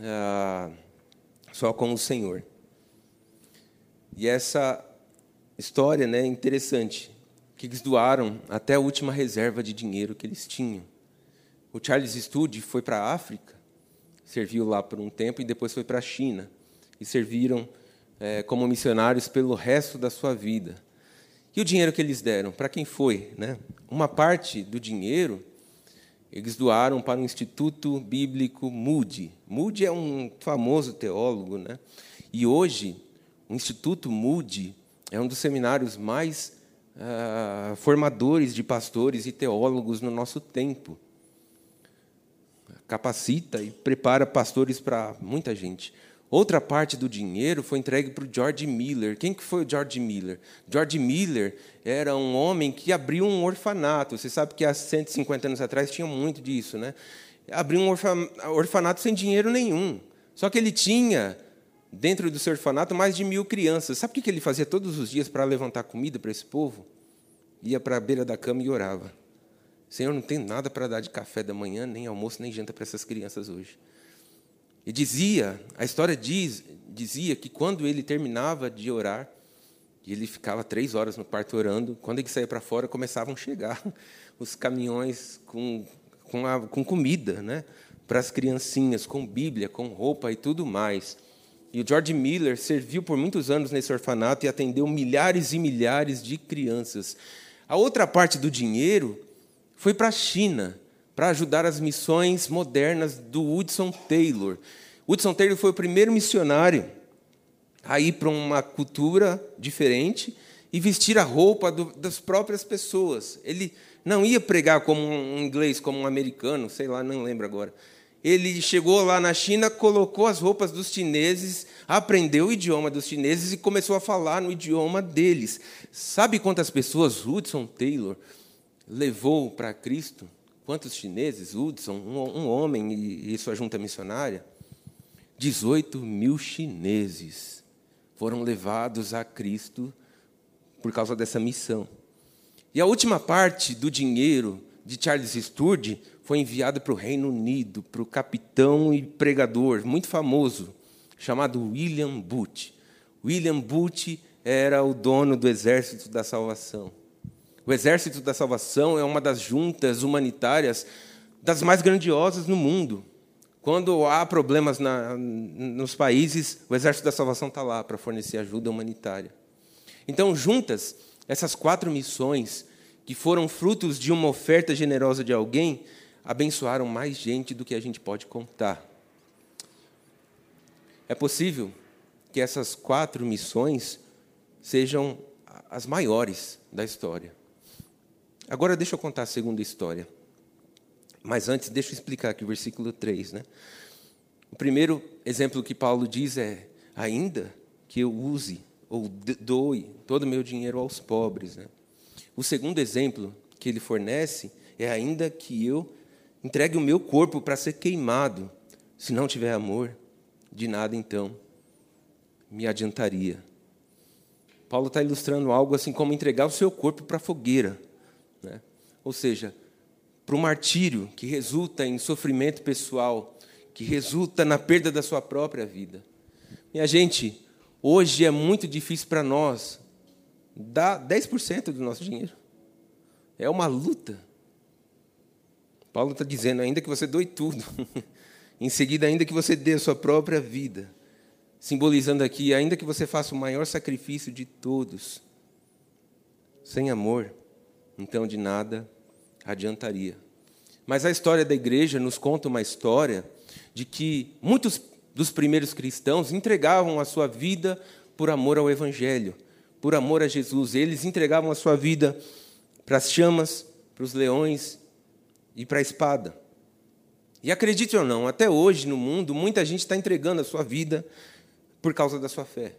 ah, só com o Senhor. E essa história, né, é interessante, que eles doaram até a última reserva de dinheiro que eles tinham. O Charles Studd foi para a África, serviu lá por um tempo e depois foi para a China e serviram é, como missionários pelo resto da sua vida. E o dinheiro que eles deram, para quem foi? Né? Uma parte do dinheiro eles doaram para o Instituto Bíblico Moody. Moody é um famoso teólogo, né? E hoje o Instituto Moody é um dos seminários mais uh, formadores de pastores e teólogos no nosso tempo. Capacita e prepara pastores para muita gente. Outra parte do dinheiro foi entregue para o George Miller. Quem que foi o George Miller? George Miller era um homem que abriu um orfanato. Você sabe que há 150 anos atrás tinha muito disso, né? Abriu um orfanato sem dinheiro nenhum. Só que ele tinha dentro do seu orfanato mais de mil crianças. Sabe o que ele fazia todos os dias para levantar comida para esse povo? Ia para a beira da cama e orava. Senhor, não tem nada para dar de café da manhã, nem almoço, nem janta para essas crianças hoje. E dizia, a história diz, dizia que quando ele terminava de orar, e ele ficava três horas no quarto orando, quando ele saía para fora, começavam a chegar os caminhões com, com, a, com comida né, para as criancinhas, com Bíblia, com roupa e tudo mais. E o George Miller serviu por muitos anos nesse orfanato e atendeu milhares e milhares de crianças. A outra parte do dinheiro foi para a China, para ajudar as missões modernas do Hudson Taylor. Hudson Taylor foi o primeiro missionário a ir para uma cultura diferente e vestir a roupa do, das próprias pessoas. Ele não ia pregar como um inglês, como um americano, sei lá, não lembro agora. Ele chegou lá na China, colocou as roupas dos chineses, aprendeu o idioma dos chineses e começou a falar no idioma deles. Sabe quantas pessoas Hudson Taylor levou para Cristo? quantos chineses, Hudson, um, homem e, e sua junta missionária, 18 mil chineses foram levados a Cristo por causa dessa missão. E a última parte do dinheiro de Charles Sturge foi enviada para o Reino Unido, para o capitão e pregador muito famoso, chamado William Booth. William Booth era o dono do Exército da Salvação. O Exército da Salvação é uma das juntas humanitárias das mais grandiosas no mundo. Quando há problemas na, nos países, o Exército da Salvação está lá para fornecer ajuda humanitária. Então, juntas, essas quatro missões, que foram frutos de uma oferta generosa de alguém, abençoaram mais gente do que a gente pode contar. É possível que essas quatro missões sejam as maiores da história. Agora deixa eu contar a segunda história. Mas antes, deixa eu explicar aqui o versículo 3. Né? O primeiro exemplo que Paulo diz é: ainda que eu use ou doe todo o meu dinheiro aos pobres. Né? O segundo exemplo que ele fornece é: ainda que eu entregue o meu corpo para ser queimado, se não tiver amor, de nada então me adiantaria. Paulo está ilustrando algo assim como entregar o seu corpo para a fogueira. Né? Ou seja, para o martírio que resulta em sofrimento pessoal, que resulta na perda da sua própria vida. Minha gente, hoje é muito difícil para nós dar 10% do nosso dinheiro. É uma luta. Paulo está dizendo, ainda que você doe tudo, em seguida, ainda que você dê a sua própria vida, simbolizando aqui, ainda que você faça o maior sacrifício de todos, sem amor, então de nada adiantaria. Mas a história da igreja nos conta uma história de que muitos dos primeiros cristãos entregavam a sua vida por amor ao Evangelho, por amor a Jesus. Eles entregavam a sua vida para as chamas, para os leões e para a espada. E acredite ou não, até hoje no mundo, muita gente está entregando a sua vida por causa da sua fé.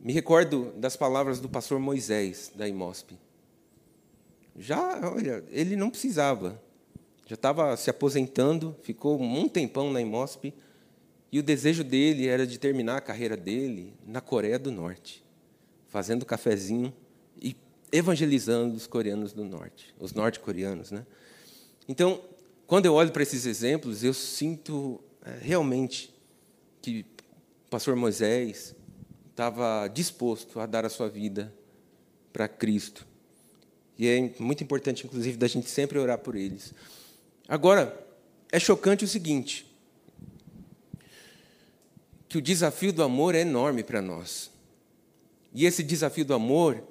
Me recordo das palavras do pastor Moisés, da IMOSP. Já, olha, ele não precisava. Já estava se aposentando, ficou um tempão na IMOSP, e o desejo dele era de terminar a carreira dele na Coreia do Norte, fazendo cafezinho e evangelizando os coreanos do norte, os norte-coreanos, né? Então, quando eu olho para esses exemplos, eu sinto é, realmente que o pastor Moisés estava disposto a dar a sua vida para Cristo. E é muito importante, inclusive, da gente sempre orar por eles. Agora, é chocante o seguinte: que o desafio do amor é enorme para nós. E esse desafio do amor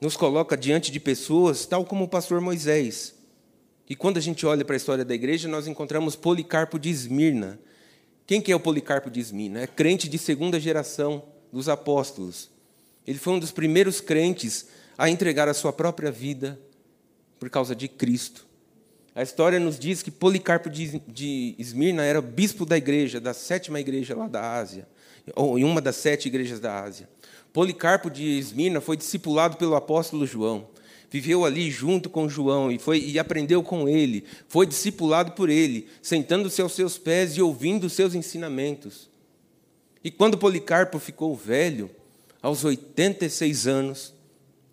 nos coloca diante de pessoas tal como o pastor Moisés. E quando a gente olha para a história da igreja, nós encontramos Policarpo de Esmirna. Quem que é o Policarpo de Esmirna? É crente de segunda geração dos apóstolos. Ele foi um dos primeiros crentes a entregar a sua própria vida por causa de Cristo. A história nos diz que Policarpo de Esmirna era bispo da igreja, da sétima igreja lá da Ásia, ou em uma das sete igrejas da Ásia. Policarpo de Esmirna foi discipulado pelo apóstolo João viveu ali junto com João e, foi, e aprendeu com ele, foi discipulado por ele, sentando-se aos seus pés e ouvindo os seus ensinamentos. E quando Policarpo ficou velho, aos 86 anos,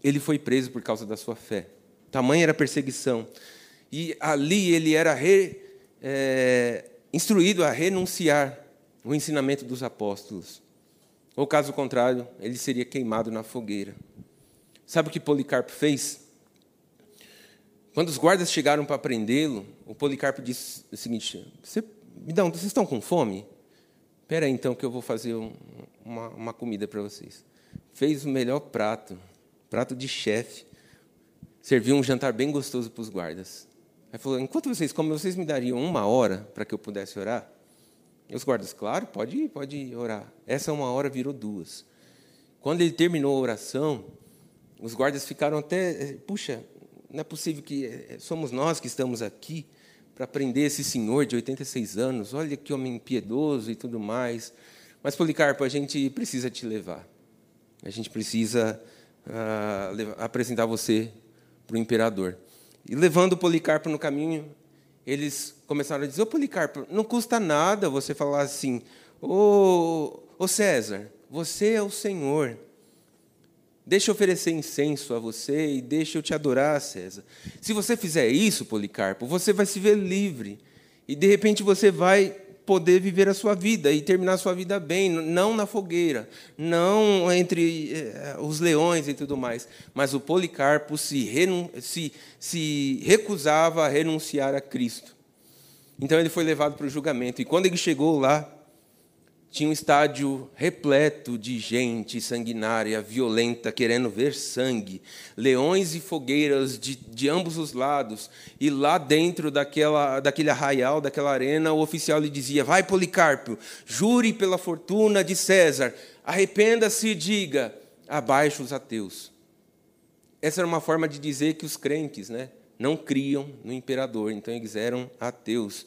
ele foi preso por causa da sua fé. Tamanha era a perseguição. E ali ele era re, é, instruído a renunciar o ensinamento dos apóstolos. Ou caso contrário, ele seria queimado na fogueira. Sabe o que Policarpo fez? Quando os guardas chegaram para prendê-lo, o Policarpo disse o seguinte: Você, um, vocês estão com fome? Espera aí, então, que eu vou fazer um, uma, uma comida para vocês. Fez o melhor prato, prato de chefe. Serviu um jantar bem gostoso para os guardas. Aí falou: Enquanto vocês comem, vocês me dariam uma hora para que eu pudesse orar? E os guardas, claro, pode, pode orar. Essa uma hora virou duas. Quando ele terminou a oração, os guardas ficaram até, puxa, não é possível que eh, somos nós que estamos aqui para prender esse senhor de 86 anos. Olha que homem piedoso e tudo mais. Mas, Policarpo, a gente precisa te levar. A gente precisa apresentar você para o imperador. E levando Policarpo no caminho, eles começaram a dizer: Ô Policarpo, não custa nada você falar assim, ô, ô César, você é o Senhor. Deixa eu oferecer incenso a você e deixa eu te adorar, César. Se você fizer isso, Policarpo, você vai se ver livre. E de repente você vai poder viver a sua vida e terminar a sua vida bem, não na fogueira, não entre eh, os leões e tudo mais. Mas o Policarpo se, se, se recusava a renunciar a Cristo. Então ele foi levado para o julgamento. E quando ele chegou lá, tinha um estádio repleto de gente sanguinária, violenta, querendo ver sangue, leões e fogueiras de, de ambos os lados. E lá dentro daquela, daquele arraial, daquela arena, o oficial lhe dizia: Vai, Policarpo, jure pela fortuna de César, arrependa-se e diga: abaixo os ateus. Essa era uma forma de dizer que os crentes né, não criam no imperador, então eles eram ateus.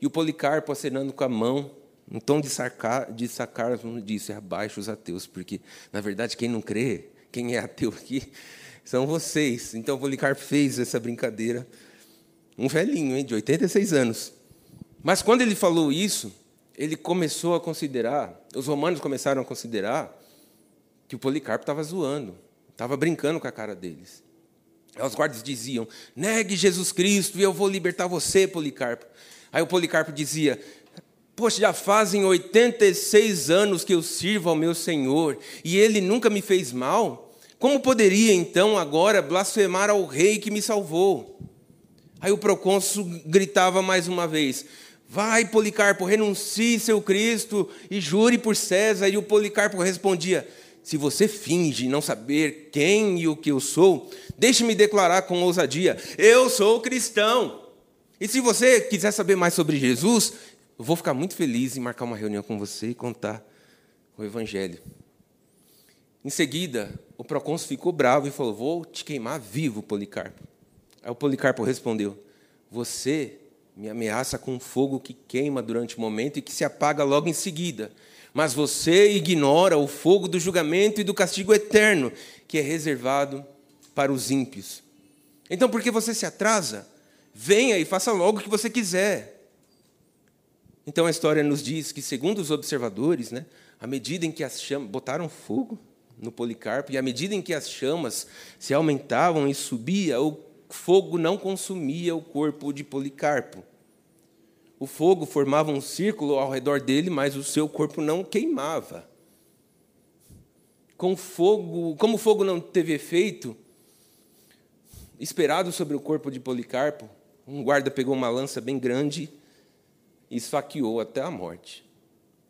E o Policarpo acenando com a mão, um tom de, sarcar, de sarcasmo disse, abaixo os ateus, porque, na verdade, quem não crê, quem é ateu aqui, são vocês. Então, Policarpo fez essa brincadeira. Um velhinho, hein, de 86 anos. Mas, quando ele falou isso, ele começou a considerar, os romanos começaram a considerar que o Policarpo estava zoando, estava brincando com a cara deles. Os guardas diziam: negue Jesus Cristo e eu vou libertar você, Policarpo. Aí o Policarpo dizia: Poxa, já fazem 86 anos que eu sirvo ao meu Senhor e ele nunca me fez mal. Como poderia então agora blasfemar ao rei que me salvou? Aí o procônsul gritava mais uma vez: Vai, Policarpo, renuncie seu Cristo e jure por César. E o Policarpo respondia: Se você finge não saber quem e o que eu sou, deixe-me declarar com ousadia: Eu sou cristão. E se você quiser saber mais sobre Jesus, vou ficar muito feliz em marcar uma reunião com você e contar o Evangelho. Em seguida, o procônsul ficou bravo e falou: Vou te queimar vivo, Policarpo. Aí o Policarpo respondeu: Você me ameaça com fogo que queima durante o momento e que se apaga logo em seguida. Mas você ignora o fogo do julgamento e do castigo eterno, que é reservado para os ímpios. Então, por que você se atrasa? Venha e faça logo o que você quiser. Então a história nos diz que, segundo os observadores, né, à medida em que as chamas botaram fogo no Policarpo, e à medida em que as chamas se aumentavam e subia, o fogo não consumia o corpo de Policarpo. O fogo formava um círculo ao redor dele, mas o seu corpo não queimava. Com fogo, como o fogo não teve efeito esperado sobre o corpo de Policarpo, um guarda pegou uma lança bem grande e esfaqueou até a morte.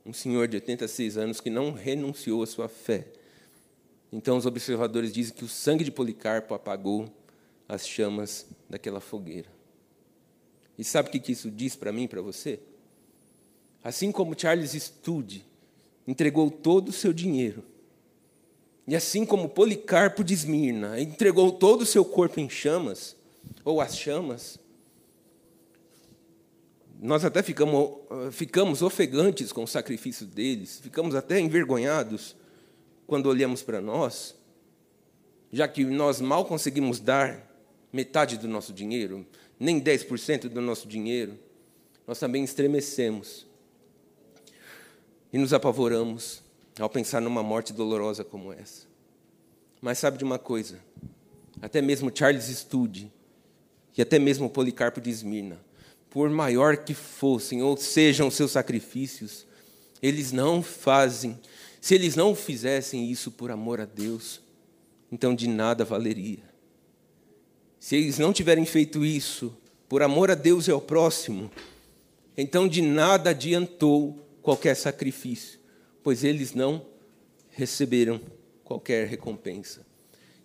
Um senhor de 86 anos que não renunciou à sua fé. Então os observadores dizem que o sangue de Policarpo apagou as chamas daquela fogueira. E sabe o que isso diz para mim para você? Assim como Charles Studd entregou todo o seu dinheiro, e assim como Policarpo de Esmirna entregou todo o seu corpo em chamas, ou as chamas, nós até ficamos, ficamos ofegantes com o sacrifício deles, ficamos até envergonhados quando olhamos para nós, já que nós mal conseguimos dar metade do nosso dinheiro, nem 10% do nosso dinheiro, nós também estremecemos e nos apavoramos ao pensar numa morte dolorosa como essa. Mas sabe de uma coisa? Até mesmo Charles Studd e até mesmo Policarpo de Esmirna, por maior que fossem ou sejam seus sacrifícios, eles não fazem. Se eles não fizessem isso por amor a Deus, então de nada valeria. Se eles não tiverem feito isso por amor a Deus e ao próximo, então de nada adiantou qualquer sacrifício, pois eles não receberam qualquer recompensa.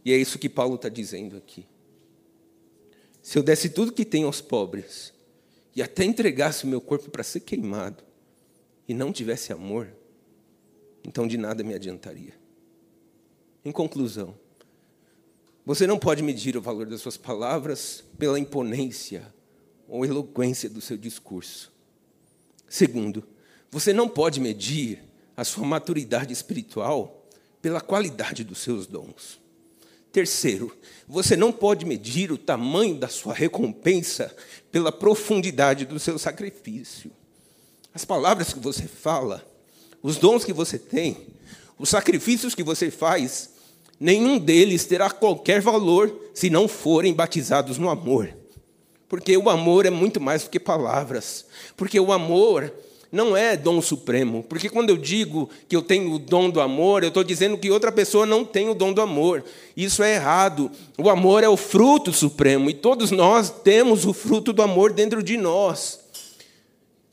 E é isso que Paulo está dizendo aqui. Se eu desse tudo que tenho aos pobres, e até entregasse o meu corpo para ser queimado, e não tivesse amor, então de nada me adiantaria. Em conclusão, você não pode medir o valor das suas palavras pela imponência ou eloquência do seu discurso. Segundo, você não pode medir a sua maturidade espiritual pela qualidade dos seus dons. Terceiro, você não pode medir o tamanho da sua recompensa pela profundidade do seu sacrifício. As palavras que você fala, os dons que você tem, os sacrifícios que você faz, nenhum deles terá qualquer valor se não forem batizados no amor. Porque o amor é muito mais do que palavras. Porque o amor não é dom supremo. Porque quando eu digo que eu tenho o dom do amor, eu estou dizendo que outra pessoa não tem o dom do amor. Isso é errado. O amor é o fruto supremo. E todos nós temos o fruto do amor dentro de nós.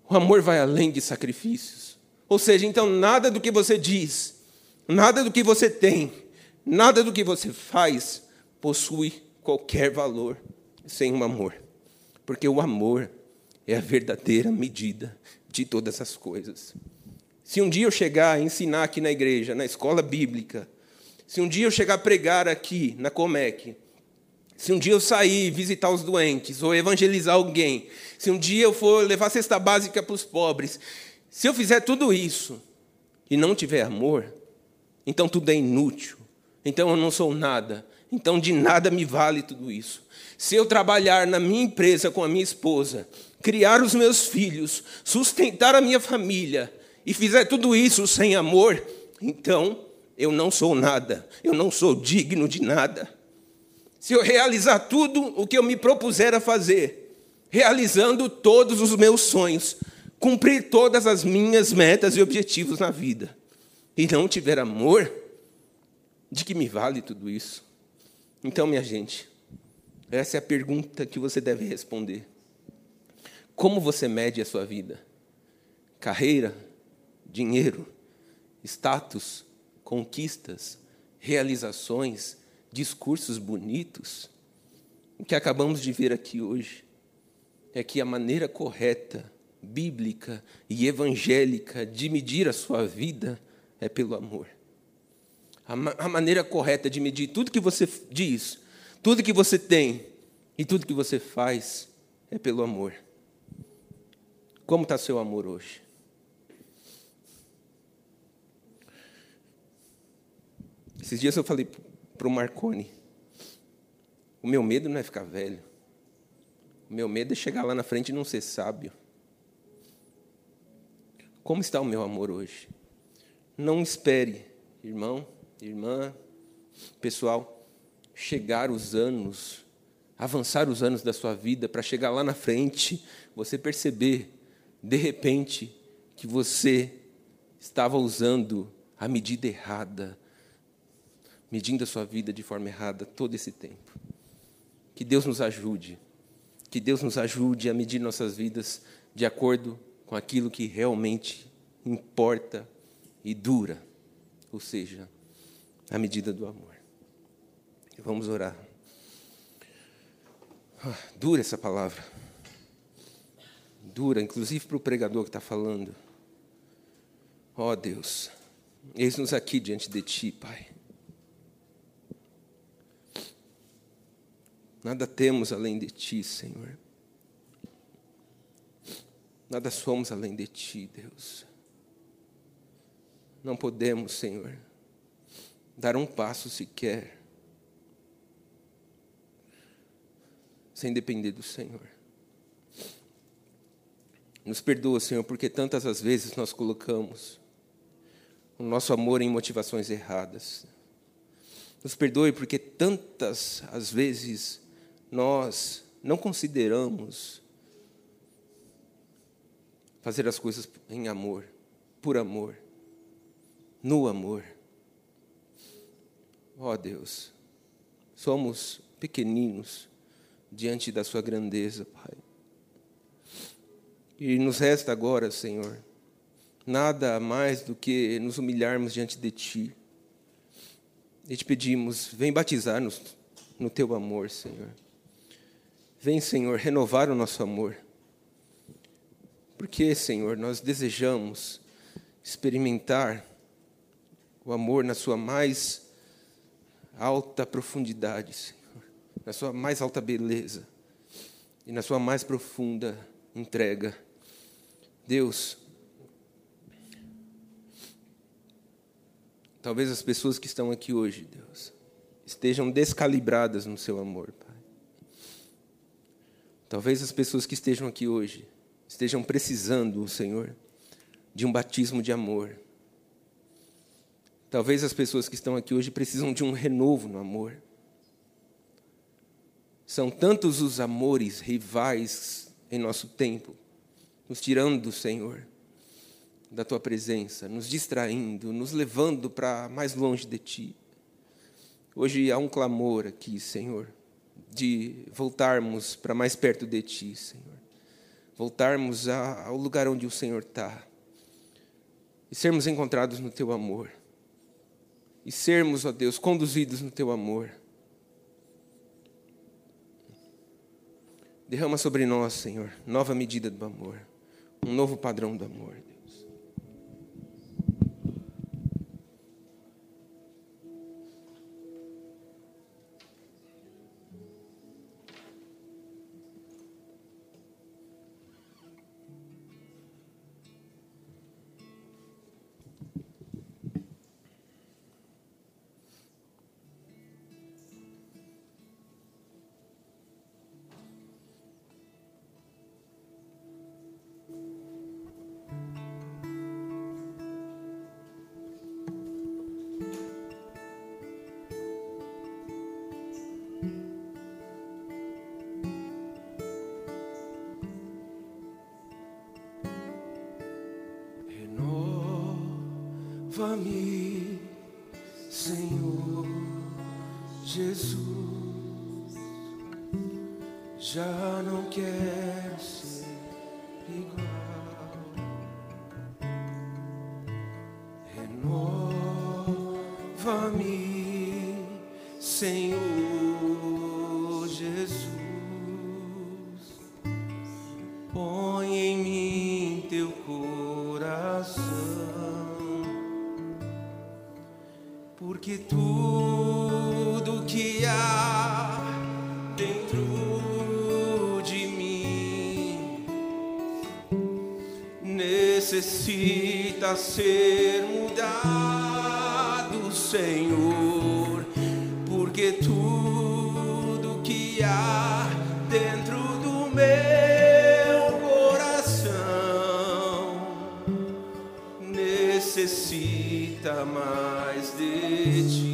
O amor vai além de sacrifícios. Ou seja, então, nada do que você diz, nada do que você tem, Nada do que você faz possui qualquer valor sem o amor. Porque o amor é a verdadeira medida de todas as coisas. Se um dia eu chegar a ensinar aqui na igreja, na escola bíblica, se um dia eu chegar a pregar aqui na Comec, se um dia eu sair visitar os doentes ou evangelizar alguém, se um dia eu for levar cesta básica para os pobres, se eu fizer tudo isso e não tiver amor, então tudo é inútil então eu não sou nada. Então de nada me vale tudo isso. Se eu trabalhar na minha empresa com a minha esposa, criar os meus filhos, sustentar a minha família e fizer tudo isso sem amor, então eu não sou nada. Eu não sou digno de nada. Se eu realizar tudo o que eu me propuser a fazer, realizando todos os meus sonhos, cumprir todas as minhas metas e objetivos na vida, e não tiver amor, de que me vale tudo isso? Então, minha gente, essa é a pergunta que você deve responder. Como você mede a sua vida? Carreira, dinheiro, status, conquistas, realizações, discursos bonitos? O que acabamos de ver aqui hoje é que a maneira correta, bíblica e evangélica de medir a sua vida é pelo amor a, maneira correta de medir tudo que você diz, tudo que você tem e tudo que você faz é pelo amor. Como está seu amor hoje? Esses dias eu falei para o Marconi: o meu medo não é ficar velho. O meu medo é chegar lá na frente e não ser sábio. Como está o meu amor hoje? Não espere, irmão, irmã, pessoal, chegar os anos, avançar os anos da sua vida para chegar lá na frente, você perceber, de repente, que você estava usando a medida errada, medindo a sua vida de forma errada todo esse tempo. Que Deus nos ajude, que Deus nos ajude a medir nossas vidas de acordo com aquilo que realmente importa e dura, ou seja, a medida do amor. Vamos orar. Ah, dura essa palavra. Dura, inclusive para o pregador que está falando. Ó oh, Deus, eis-nos aqui diante de Ti, Pai. Nada temos além de Ti, Senhor. Nada somos além de Ti, Deus. Não podemos, Senhor, dar um passo sequer sem depender do Senhor. Nos perdoa, Senhor, porque tantas as vezes nós colocamos o nosso amor em motivações erradas. Nos perdoe porque tantas as vezes nós não consideramos fazer as coisas em amor, por amor, no amor. Ó oh, Deus, somos pequeninos diante da Sua grandeza, Pai. E nos resta agora, Senhor, nada mais do que nos humilharmos diante de Ti. E te pedimos, vem batizar-nos no Teu amor, Senhor. Vem, Senhor, renovar o nosso amor. Porque, Senhor, nós desejamos experimentar o amor na sua mais alta profundidade, Senhor na sua mais alta beleza e na sua mais profunda entrega. Deus, talvez as pessoas que estão aqui hoje, Deus, estejam descalibradas no seu amor, Pai. Talvez as pessoas que estejam aqui hoje estejam precisando, Senhor, de um batismo de amor. Talvez as pessoas que estão aqui hoje precisam de um renovo no amor. São tantos os amores rivais em nosso tempo, nos tirando do Senhor, da tua presença, nos distraindo, nos levando para mais longe de ti. Hoje há um clamor aqui, Senhor, de voltarmos para mais perto de ti, Senhor. Voltarmos ao lugar onde o Senhor está. E sermos encontrados no teu amor. E sermos, ó Deus, conduzidos no teu amor Derrama sobre nós, Senhor, nova medida do amor, um novo padrão do amor. te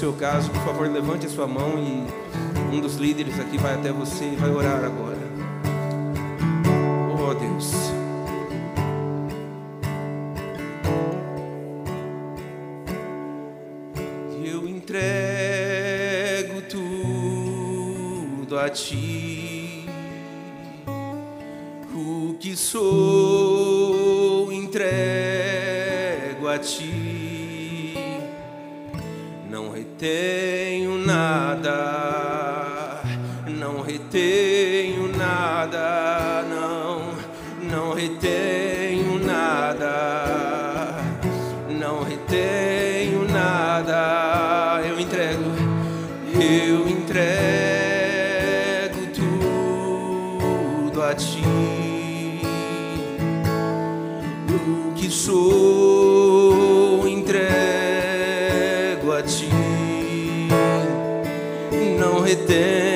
seu caso, por favor, levante a sua mão e um dos líderes aqui vai até você e vai orar agora. Oh, Deus. Eu entrego tudo a ti. O que sou entrego a ti. sou entrego a ti, não retém.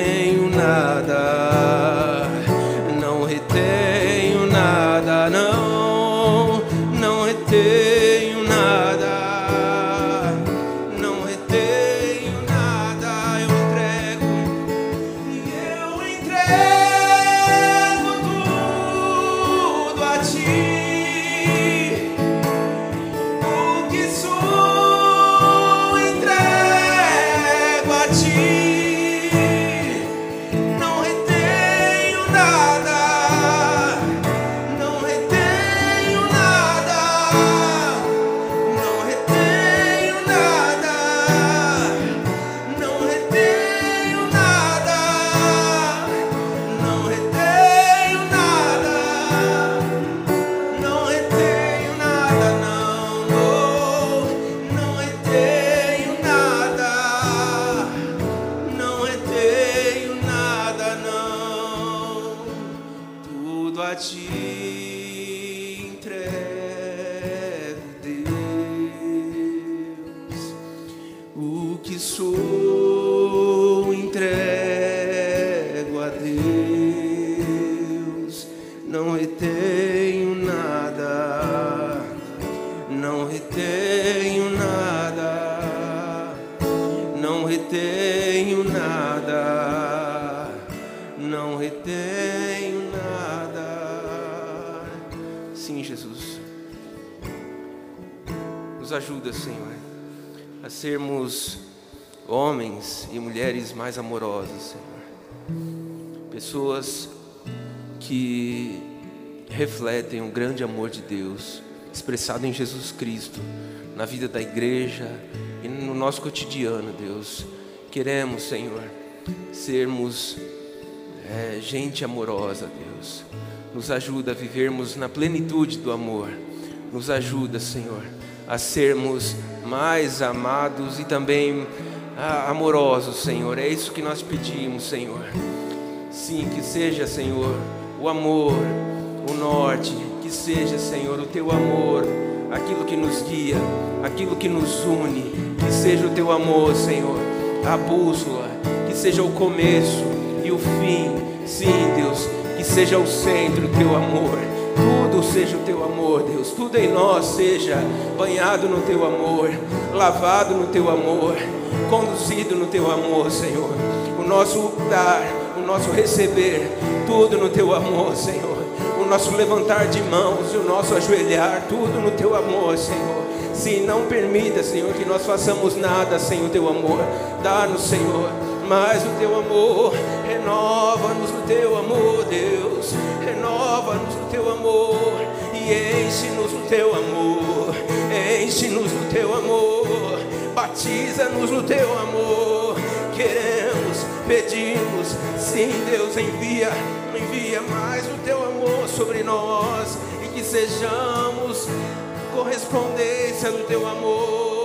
expressado em Jesus Cristo, na vida da igreja e no nosso cotidiano, Deus. Queremos, Senhor, sermos é, gente amorosa, Deus. Nos ajuda a vivermos na plenitude do amor. Nos ajuda, Senhor, a sermos mais amados e também amorosos, Senhor. É isso que nós pedimos, Senhor. Sim, que seja, Senhor, o amor, o norte, seja, Senhor, o teu amor, aquilo que nos guia, aquilo que nos une, que seja o teu amor, Senhor, a bússola, que seja o começo e o fim, sim, Deus, que seja o centro o teu amor. Tudo seja o teu amor, Deus. Tudo em nós seja banhado no teu amor, lavado no teu amor, conduzido no teu amor, Senhor. O nosso dar, o nosso receber, tudo no teu amor, Senhor. O nosso levantar de mãos e o nosso ajoelhar, tudo no teu amor, Senhor. Se não permita, Senhor, que nós façamos nada sem o teu amor, dá-nos, Senhor, mais o teu amor, renova-nos no teu amor, Deus, renova-nos no teu amor e enche-nos no teu amor, enche-nos no teu amor, batiza-nos no teu amor. Queremos, pedimos, sim, Deus, envia, envia mais o teu amor sobre nós e que sejamos correspondência do teu amor.